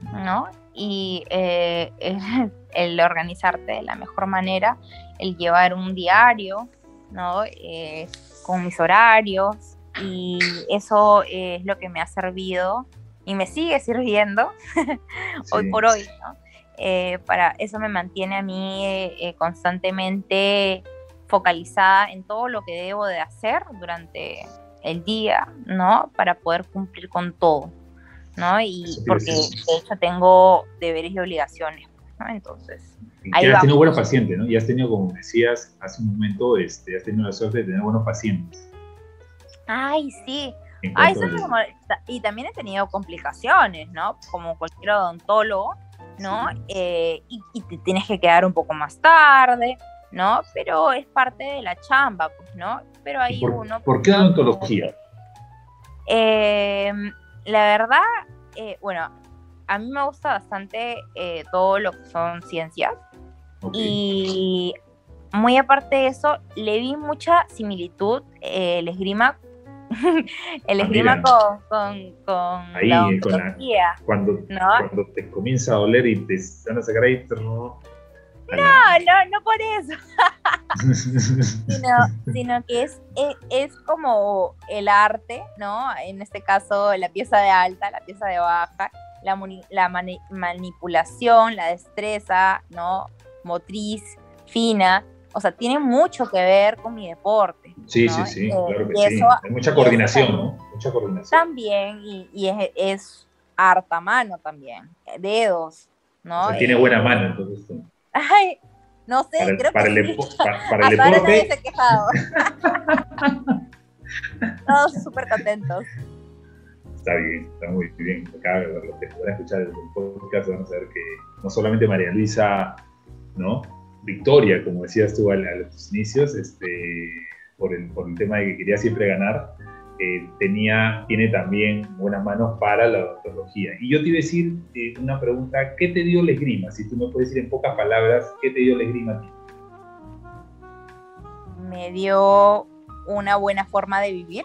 ¿no? Y eh, el, organizarte de la mejor manera, el llevar un diario, ¿no? Eh, con mis horarios, y eso es lo que me ha servido y me sigue sirviendo hoy por hoy, ¿no? Eh, para eso me mantiene a mí eh, eh, constantemente focalizada en todo lo que debo de hacer durante el día, ¿no? Para poder cumplir con todo, ¿no? Y porque de hecho tengo deberes y obligaciones, ¿no? Entonces... Y has tenido buenos pacientes, ¿no? Y has tenido, como decías hace un momento, este, has tenido la suerte de tener buenos pacientes. Ay, sí. Ay, y también he tenido complicaciones, ¿no? Como cualquier odontólogo, ¿no? Eh, y, te tienes que quedar un poco más tarde, ¿no? Pero es parte de la chamba, pues, ¿no? Pero ahí uno... ¿Por qué odontología? Eh, la verdad, eh, bueno, a mí me gusta bastante todo lo que son ciencias. Y muy aparte de eso, le vi mucha similitud el esgrima el ah, esgrima con, con, con, la cuando, cuando te comienza a doler y te van a sacar ahí. No, no, no por eso. sino, sino, que es, es, como el arte, ¿no? En este caso, la pieza de alta, la pieza de baja, la, la manipulación, la destreza, ¿no? Motriz, fina. O sea, tiene mucho que ver con mi deporte. Sí, sí, sí, eh, claro que sí. Hay mucha coordinación, ¿no? Mucha coordinación. También, y, es, harta mano también, dedos, ¿no? O sea, tiene buena mano, entonces. Ay, no sé, para creo para que el, sí. para, el deporte. se quejado. Todos súper contentos. Está bien, está muy bien. Acá los que puedan escuchar el podcast van a saber que no solamente María Luisa, ¿no? Victoria, como decías tú a, los inicios, este, por, el, por el tema de que quería siempre ganar, eh, tenía, tiene también buenas manos para la odontología. Y yo te iba a decir eh, una pregunta, ¿qué te dio la esgrima? Si tú me puedes decir en pocas palabras, ¿qué te dio la esgrima a ti? Me dio una buena forma de vivir.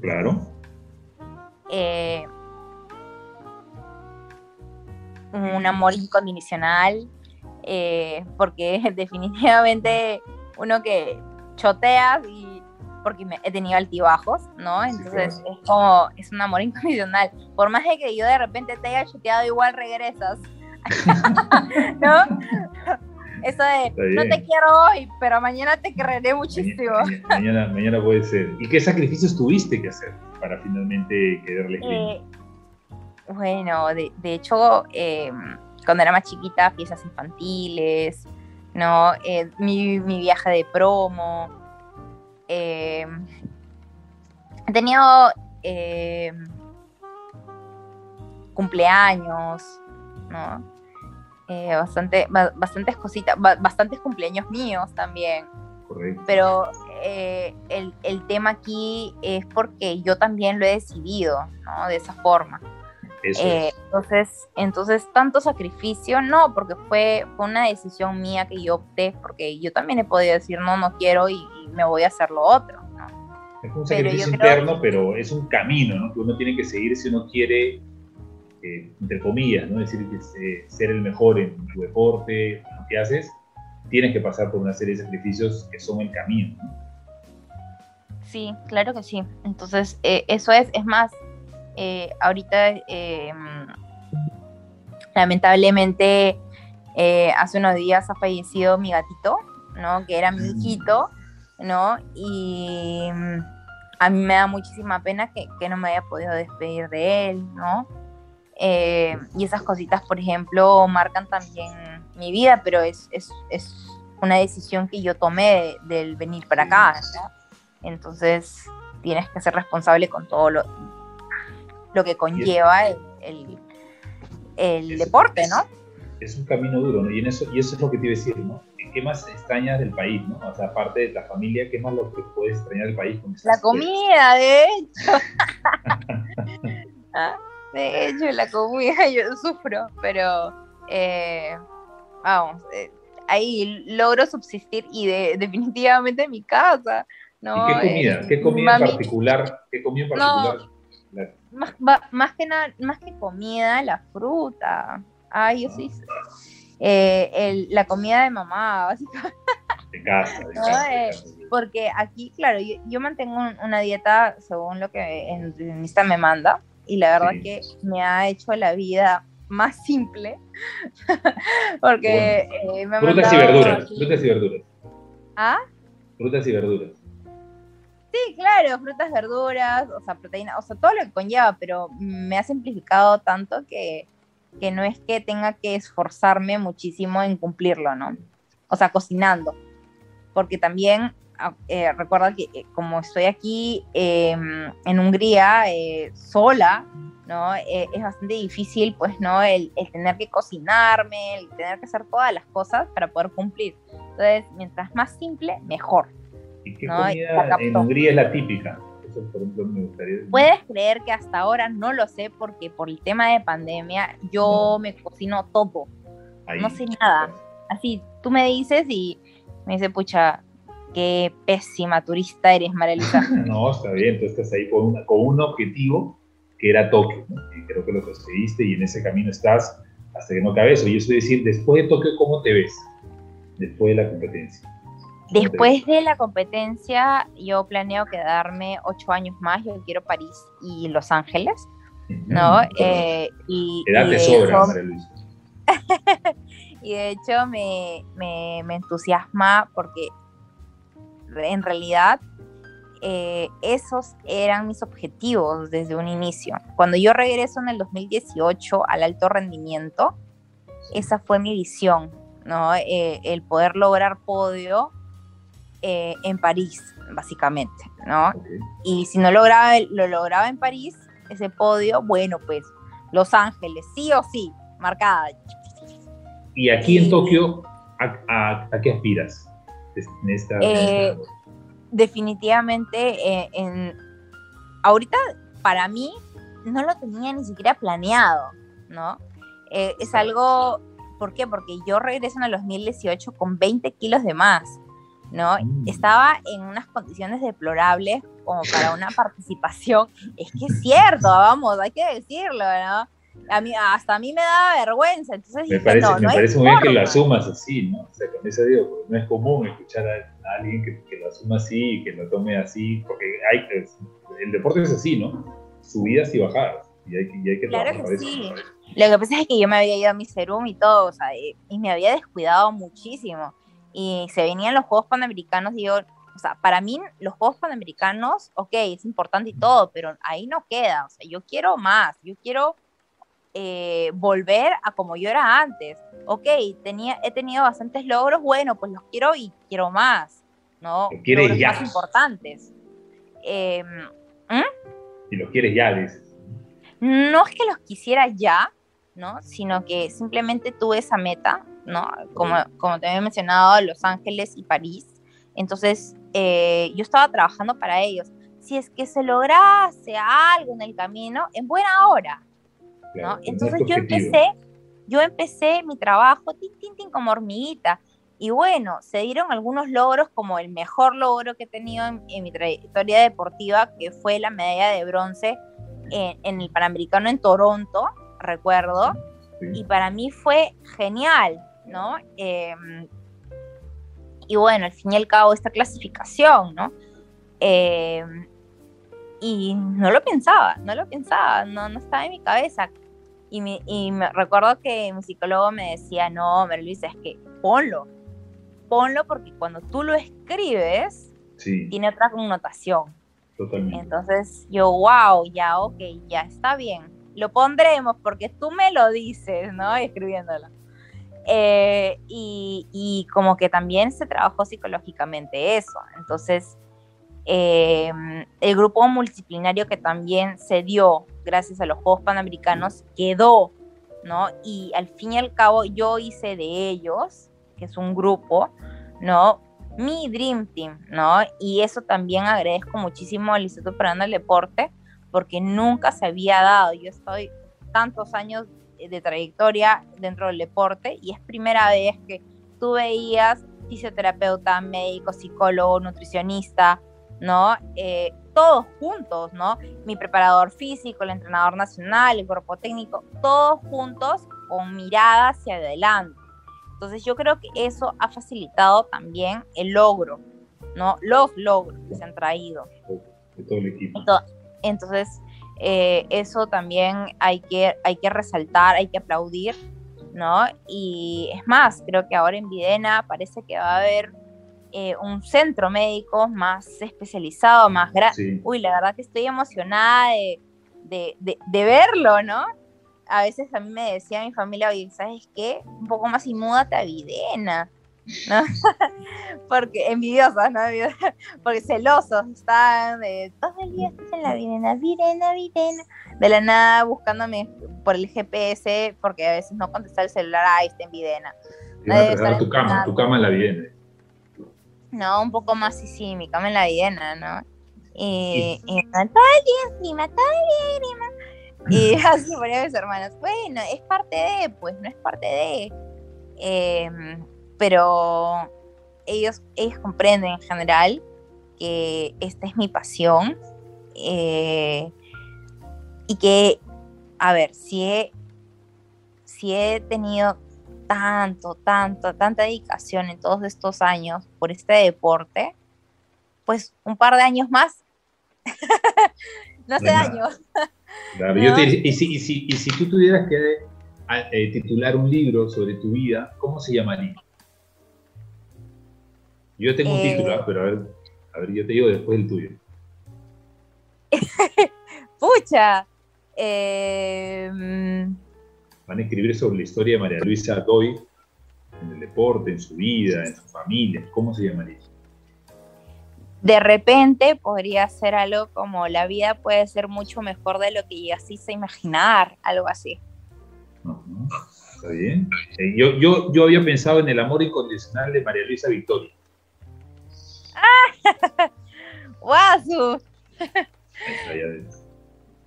claro. Eh, un amor incondicional, porque definitivamente uno que choteas y porque me, he tenido altibajos, ¿no? Entonces es como, es un amor incondicional. Por más de que yo de repente te haya choteado, igual regresas. ¿No? Eso de, no te quiero hoy, pero mañana te querré muchísimo. Mañana, mañana, puede ser. ¿Y qué sacrificios tuviste que hacer para finalmente quererle eh, Bueno, de, de hecho, eh, cuando era más chiquita, piezas infantiles, ¿no? Eh, mi, viaje de promo. Eh, he tenido eh, cumpleaños, ¿no? bastante, bastantes cositas, bastantes cumpleaños míos también. Correcto. Pero eh, el, el, tema aquí es porque yo también lo he decidido, ¿no? De esa forma. Eh, entonces, entonces, tanto sacrificio, no, porque fue, fue, una decisión mía que yo opté, porque yo también he podido decir, no, no quiero y, me voy a hacer lo otro. Es un sacrificio interno, pero es un camino ¿no? que uno tiene que seguir si uno quiere, eh, entre comillas, ¿no? decir, que ser el mejor en tu deporte, en lo que haces, tienes que pasar por una serie de sacrificios que son el camino. Sí, claro que sí. Entonces, eh, eso es, es más, eh, ahorita em, lamentablemente eh, hace unos días ha fallecido mi gatito, ¿no? Que era mi mm. hijito, ¿no? Y mm, a mí me da muchísima pena que, no me haya podido despedir de él, ¿no? Eh, y esas cositas, por ejemplo, marcan también mi vida, pero es, una decisión que yo tomé del venir para acá, Entonces tienes que ser responsable con todo lo, lo que conlleva el, el, deporte, ¿no? Es un camino duro, ¿no? Y, en eso, y eso es lo que te iba a decir, ¿no? ¿Qué más extrañas del país, ¿no? O sea, aparte de la familia, ¿qué más lo que puedes extrañar del país? la comida, de hecho. Ah, de hecho, la comida yo sufro, pero eh, vamos, eh, ahí logro subsistir y de, definitivamente en mi casa. ¿no? ¿Y qué comida? ¿Qué comida en particular? ¿Qué comida en particular? Más, más, que nada, más que comida, la fruta. Ay, yo sí. Eh, la comida de mamá, básicamente. De casa, de eh, porque aquí, claro, yo, mantengo una dieta según lo que el nutricionista me manda y la verdad que me ha hecho la vida más simple porque eh, me frutas y verduras, frutas y verduras. ¿Ah? Frutas y verduras. Sí, claro, frutas, verduras, o sea, proteína, o sea, todo lo que conlleva, pero me ha simplificado tanto que, no es que tenga que esforzarme muchísimo en cumplirlo, ¿no? O sea, cocinando. Porque también ah, eh, recuerda que eh, como estoy aquí em, en Hungría eh, sola, ¿no? es bastante difícil, pues, ¿no? El, el, tener que cocinarme, el tener que hacer todas las cosas para poder cumplir. Entonces, mientras más simple, mejor. ¿Y qué comida en Hungría es la típica? Eso, por ejemplo, me gustaría. Puedes creer que hasta ahora no lo sé porque por el tema de pandemia yo me cocino todo. no sé nada. Así, tú me dices y me dice, pucha, qué pésima turista eres, Marilisa. no, está bien, tú estás ahí con, con un objetivo que era Tokio, y creo que lo conseguiste y en ese camino estás hasta que no cabe eso. Y eso es decir, después de Tokio, ¿cómo te ves? Después de la competencia. Después de la competencia, yo planeo quedarme ocho años más. Yo quiero París y Los Ángeles, ¿no? Eh, y, y sobra, y de hecho me, me, entusiasma porque en realidad eh, esos eran mis objetivos desde un inicio. Cuando yo regreso en el 2018 al alto rendimiento, esa fue mi visión, ¿no? Eh, el poder lograr podio eh, en París, básicamente, ¿no? Y si no lograba, lo lograba en París, ese podio, bueno, pues Los Ángeles, sí o sí, marcada. Y aquí en Tokio, ¿a, qué aspiras? Eh, definitivamente, eh, en, ahorita para mí no lo tenía ni siquiera planeado, ¿no? es algo, ¿por qué? Porque yo regreso en el 2018 con 20 kilos de más. ¿No? Mm. Estaba en unas condiciones deplorables como para una participación. Es que es cierto, vamos, hay que decirlo, ¿no? A mí, hasta a mí me daba vergüenza, entonces me parece, me parece muy bien que lo asumas así, ¿no? O sea, con eso digo, no es común escuchar a, alguien que, lo asuma así y que lo tome así, porque hay, el deporte es así, ¿no? Subidas y bajadas, y hay, y hay que claro que sí. Lo que pasa es que yo me había ido a mi serum y todo, o sea, y me había descuidado muchísimo y se venían los Juegos Panamericanos yo, o sea, para mí los Juegos Panamericanos, ok, es importante y todo, pero ahí no queda, o sea, yo quiero más, yo quiero eh, volver a como yo era antes. Ok, tenía, he tenido bastantes logros, bueno, pues los quiero y quiero más, ¿no? Logros ya. más importantes. Em, y los quieres ya, dices. No es que los quisiera ya, ¿no? Sino que simplemente tuve esa meta, ¿no? Como, como te había mencionado, Los Ángeles y París. Entonces, eh, yo estaba trabajando para ellos. Si es que se lograse algo en el camino, en buena hora, ¿no? Entonces yo empecé, yo empecé mi trabajo, tin, tin, tin, como hormiguita. Y bueno, se dieron algunos logros, como el mejor logro que he tenido en, mi trayectoria deportiva, que fue la medalla de bronce en, el Panamericano en Toronto, recuerdo. Y para mí fue genial, ¿no? Em, y bueno, al fin y al cabo, esta clasificación, ¿no? Em, y no lo pensaba, no lo pensaba, no, no estaba en mi cabeza. Y, me, y me recuerdo que mi psicólogo me decía, no, Luis, es que ponlo, ponlo porque cuando tú lo escribes, tiene otra connotación. Totalmente. Entonces yo, wow, ya, ok, ya está bien. Lo pondremos porque tú me lo dices, ¿no? Escribiéndolo. Eh, y, como que también se trabajó psicológicamente eso. Entonces, eh, el grupo multidisciplinario que también se dio gracias a los Juegos Panamericanos quedó, ¿no? Y al fin y al cabo yo hice de ellos, que es un grupo, ¿no? Mi Dream Team, ¿no? Y eso también agradezco muchísimo al Instituto Peruano del Deporte, porque nunca se había dado. Yo estoy tantos años de trayectoria dentro del deporte y es primera vez que tú veías fisioterapeuta, médico, psicólogo, nutricionista, ¿no? Eh, todos juntos, ¿no? Mi preparador físico, el entrenador nacional, el cuerpo técnico, todos juntos con mirada hacia adelante. Entonces yo creo que eso ha facilitado también el logro, ¿no? Los logros que se han traído. De todo el equipo. Entonces, eh, eso también hay que, hay que resaltar, hay que aplaudir, ¿no? Y es más, creo que ahora en Videna parece que va a haber eh, un centro médico más especializado, más grande. Uy, la verdad que estoy emocionada de, verlo, ¿no? A veces a mí me decía mi familia, oye, ¿sabes qué? Un poco más y múdate a Videna. ¿No? porque envidiosos, ¿no? porque celosos están de todo el día en la Videna, Videna, Videna, de la nada buscándome por el GPS, porque a veces no contesta el celular, ahí está en Videna. tu cama, tu cama en la Videna. No, un poco más, sí, sí, mi cama en la Videna, ¿no? Y, y, todo el día encima, todo el día encima. Y así por mis hermanos. Bueno, es parte de, pues, no es parte de. Eh, pero ellos, ellos comprenden en general que esta es mi pasión eh, y que, a ver, si he, si he tenido tanto, tanto, tanta dedicación en todos estos años por este deporte, pues un par de años más. no hace años. y, si, y, si, y, si, tú tuvieras que eh, titular un libro sobre tu vida, ¿cómo se llamaría? Yo tengo un título, eh. pero a ver, a ver, yo te digo después el tuyo. Pucha. Eh, Van a escribir sobre la historia de María Luisa Doy en el deporte, en su vida, en su familia. ¿Cómo se llamaría? De repente podría ser algo como la vida puede ser mucho mejor de lo que así se imaginar, algo así. Está bien. Eh, yo, yo, yo había pensado en el amor incondicional de María Luisa Victoria. ¡Guasu!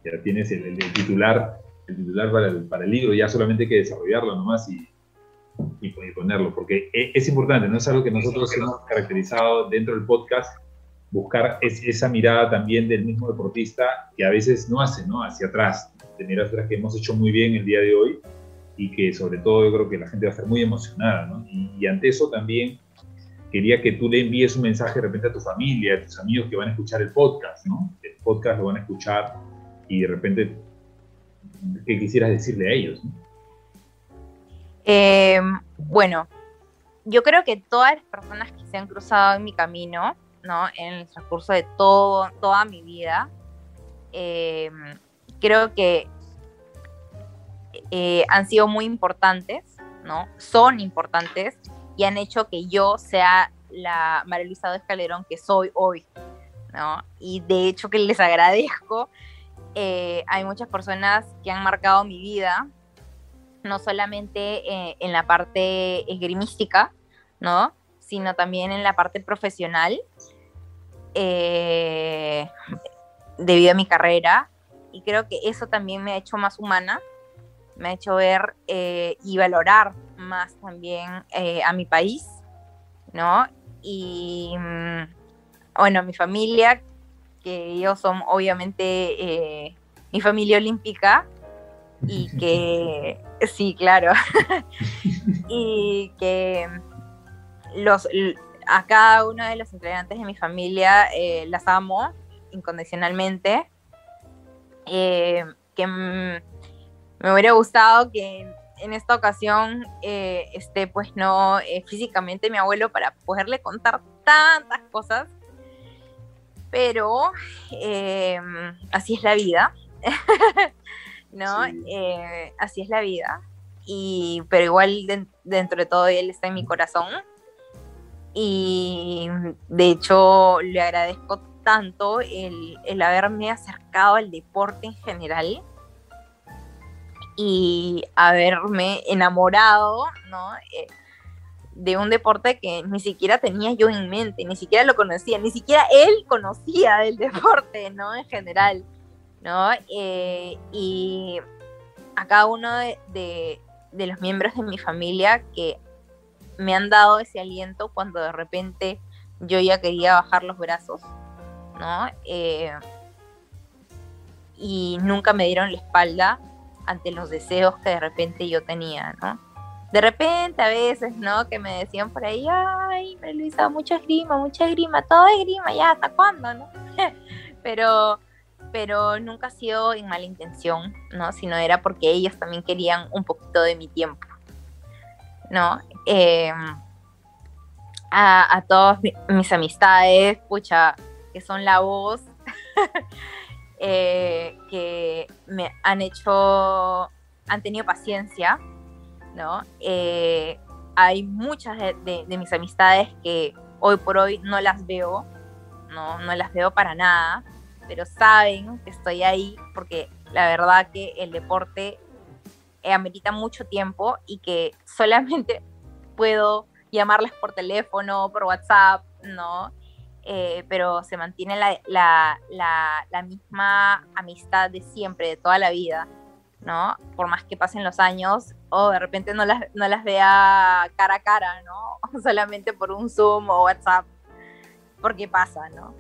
ya, tienes el, titular, el titular para el, para el, libro, ya solamente hay que desarrollarlo nomás y, y, ponerlo, porque e, es, importante, no es algo que nosotros hemos caracterizado dentro del podcast, buscar esa mirada también del mismo deportista que a veces no hace, ¿no? Hacia atrás, de mirar atrás que hemos hecho muy bien el día de hoy y que sobre todo yo creo que la gente va a estar muy emocionada, ¿no? y ante eso también quería que tú le envíes un mensaje de repente a tu familia, a tus amigos que van a escuchar el podcast, ¿no? El podcast lo van a escuchar y de repente, ¿qué quisieras decirle a ellos? Eh, bueno, yo creo que todas las personas que se han cruzado en mi camino, ¿no? En el transcurso de todo, toda mi vida, eh, creo que eh, han sido muy importantes, ¿no? Son importantes y han hecho que yo sea la María Luisa Escalerón que soy hoy, ¿no? Y de hecho que les agradezco. Eh, hay muchas personas que han marcado mi vida, no solamente eh, en la parte esgrimística, ¿no? sino también en la parte profesional, eh, debido a mi carrera. Y creo que eso también me ha hecho más humana, me ha hecho ver eh, y valorar más también eh, a mi país, ¿no? Y mm, bueno, mi familia, que ellos son obviamente mi familia olímpica, y que, sí, claro, y que los, a cada uno de los integrantes de mi familia eh, las amo incondicionalmente. Eh, que me hubiera gustado que en esta ocasión eh, esté, pues no físicamente mi abuelo para poderle contar tantas cosas, pero así es la vida. ¿no? Eh, así es la vida. Y, pero igual dentro de todo él está en mi corazón. Y de hecho le agradezco tanto el, el haberme acercado al deporte en general y haberme enamorado, ¿no? Eh, de un deporte que ni siquiera tenía yo en mente, ni siquiera lo conocía, ni siquiera él conocía del deporte, ¿no? En general. ¿no? Eh, y a cada uno de, los miembros de mi familia que me han dado ese aliento cuando de repente yo ya quería bajar los brazos, ¿no? Eh, y nunca me dieron la espalda ante los deseos que de repente yo tenía, ¿no? De repente a veces, ¿no? Que me decían por ahí, ay, Luisa, mucha esgrima, mucha esgrima, todo esgrima, ya, ¿hasta cuándo, no? Pero pero nunca ha sido en mala intención, ¿no? Sino era porque ellos también querían un poquito de mi tiempo, ¿no? Eh, a, a todas mis amistades, pucha, que son la voz, eh, que me han hecho, han tenido paciencia, ¿no? Eh, hay muchas de, de, mis amistades que hoy por hoy no las veo, no, no las veo para nada, pero saben que estoy ahí porque la verdad que el deporte eh, amerita mucho tiempo y que solamente puedo llamarles por teléfono, por WhatsApp, ¿no? Eh, pero se mantiene la, misma amistad de siempre, de toda la vida, ¿no? Por más que pasen los años o de repente no las, no las vea cara a cara, ¿no? Solamente por un Zoom o WhatsApp, porque pasa, ¿no?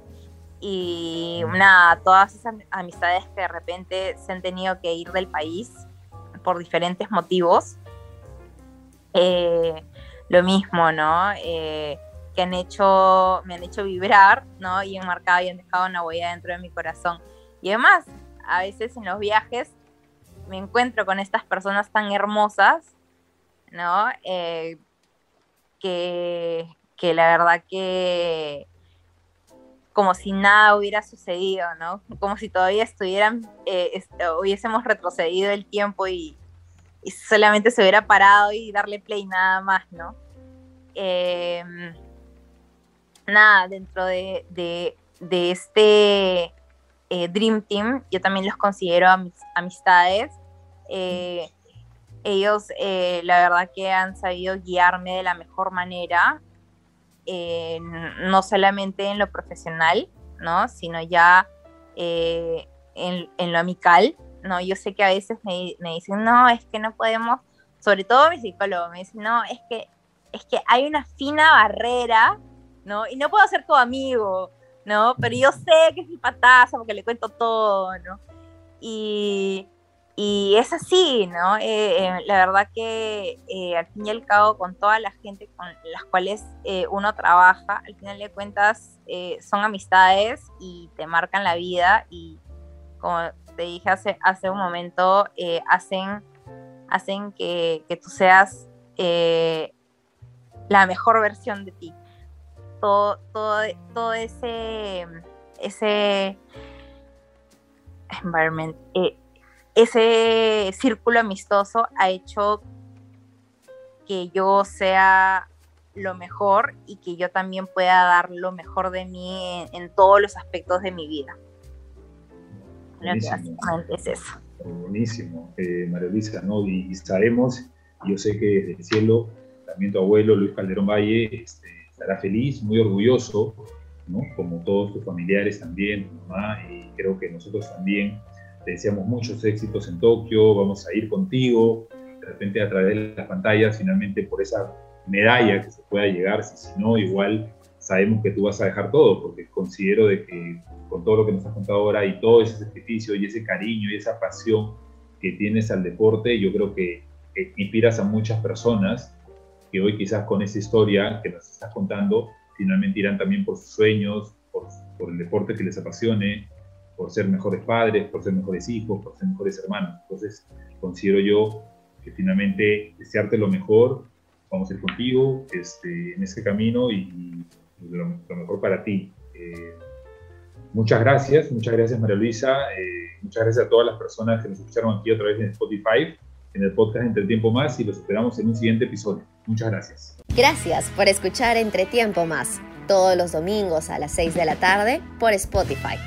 y nada, todas esas amistades que de repente se han tenido que ir del país por diferentes motivos. Eh, lo mismo, ¿no? Eh, que han hecho, me han hecho vibrar, ¿no? Y han marcado y han dejado una huella dentro de mi corazón. Y además, a veces en los viajes me encuentro con estas personas tan hermosas, ¿no? Eh, que, que la verdad que como si nada hubiera sucedido, ¿no? Como si todavía estuvieran, eh, hubiésemos retrocedido el tiempo y, solamente se hubiera parado y darle play nada más, ¿no? Em, nada, dentro de, este eh, Dream Team, yo también los considero mis amistades. Eh, ellos, la verdad que han sabido guiarme de la mejor manera no solamente en lo profesional, ¿no? Sino ya eh, en, lo amical, ¿no? Yo sé que a veces me, dicen, no, es que no podemos, sobre todo mi psicólogo me dice, no, es que, es que hay una fina barrera, ¿no? Y no puedo ser tu amigo, ¿no? Pero yo sé que es mi pataza porque le cuento todo, ¿no? Y, y es así, ¿no? Eh, eh, la verdad que eh, al fin y al cabo con toda la gente con las cuales uno trabaja, al final de cuentas son amistades y te marcan la vida y como te dije hace, hace un momento, hacen, hacen que, que tú seas la mejor versión de ti. Todo, todo, todo ese, ese environment ese círculo amistoso ha hecho que yo sea lo mejor y que yo también pueda dar lo mejor de mí en, todos los aspectos de mi vida. Buenísimo. es eso. Buenísimo, eh, María Luisa, ¿no? Y, sabemos, yo sé que desde el cielo, también tu abuelo Luis Calderón Valle este, estará feliz, muy orgulloso, ¿no? como todos tus familiares también, mamá, y creo que nosotros también te deseamos muchos éxitos en Tokio, vamos a ir contigo, de repente a través de las pantallas, finalmente por esa medalla que se pueda llegar, si, si no, igual sabemos que tú vas a dejar todo, porque considero de que con todo lo que nos has contado ahora y todo ese sacrificio y ese cariño y esa pasión que tienes al deporte, yo creo que, inspiras a muchas personas que hoy quizás con esa historia que nos estás contando, finalmente irán también por sus sueños, por, por el deporte que les apasione, por ser mejores padres, por ser mejores hijos, por ser mejores hermanos. Entonces, considero yo que finalmente desearte lo mejor, vamos a ir contigo este, en ese camino y, lo, mejor para ti. Eh, muchas gracias, muchas gracias María Luisa, eh, muchas gracias a todas las personas que nos escucharon aquí otra vez en Spotify, en el podcast Entre el Tiempo Más y los esperamos en un siguiente episodio. Muchas gracias. Gracias por escuchar Entre Tiempo Más, todos los domingos a las 6 de la tarde por Spotify.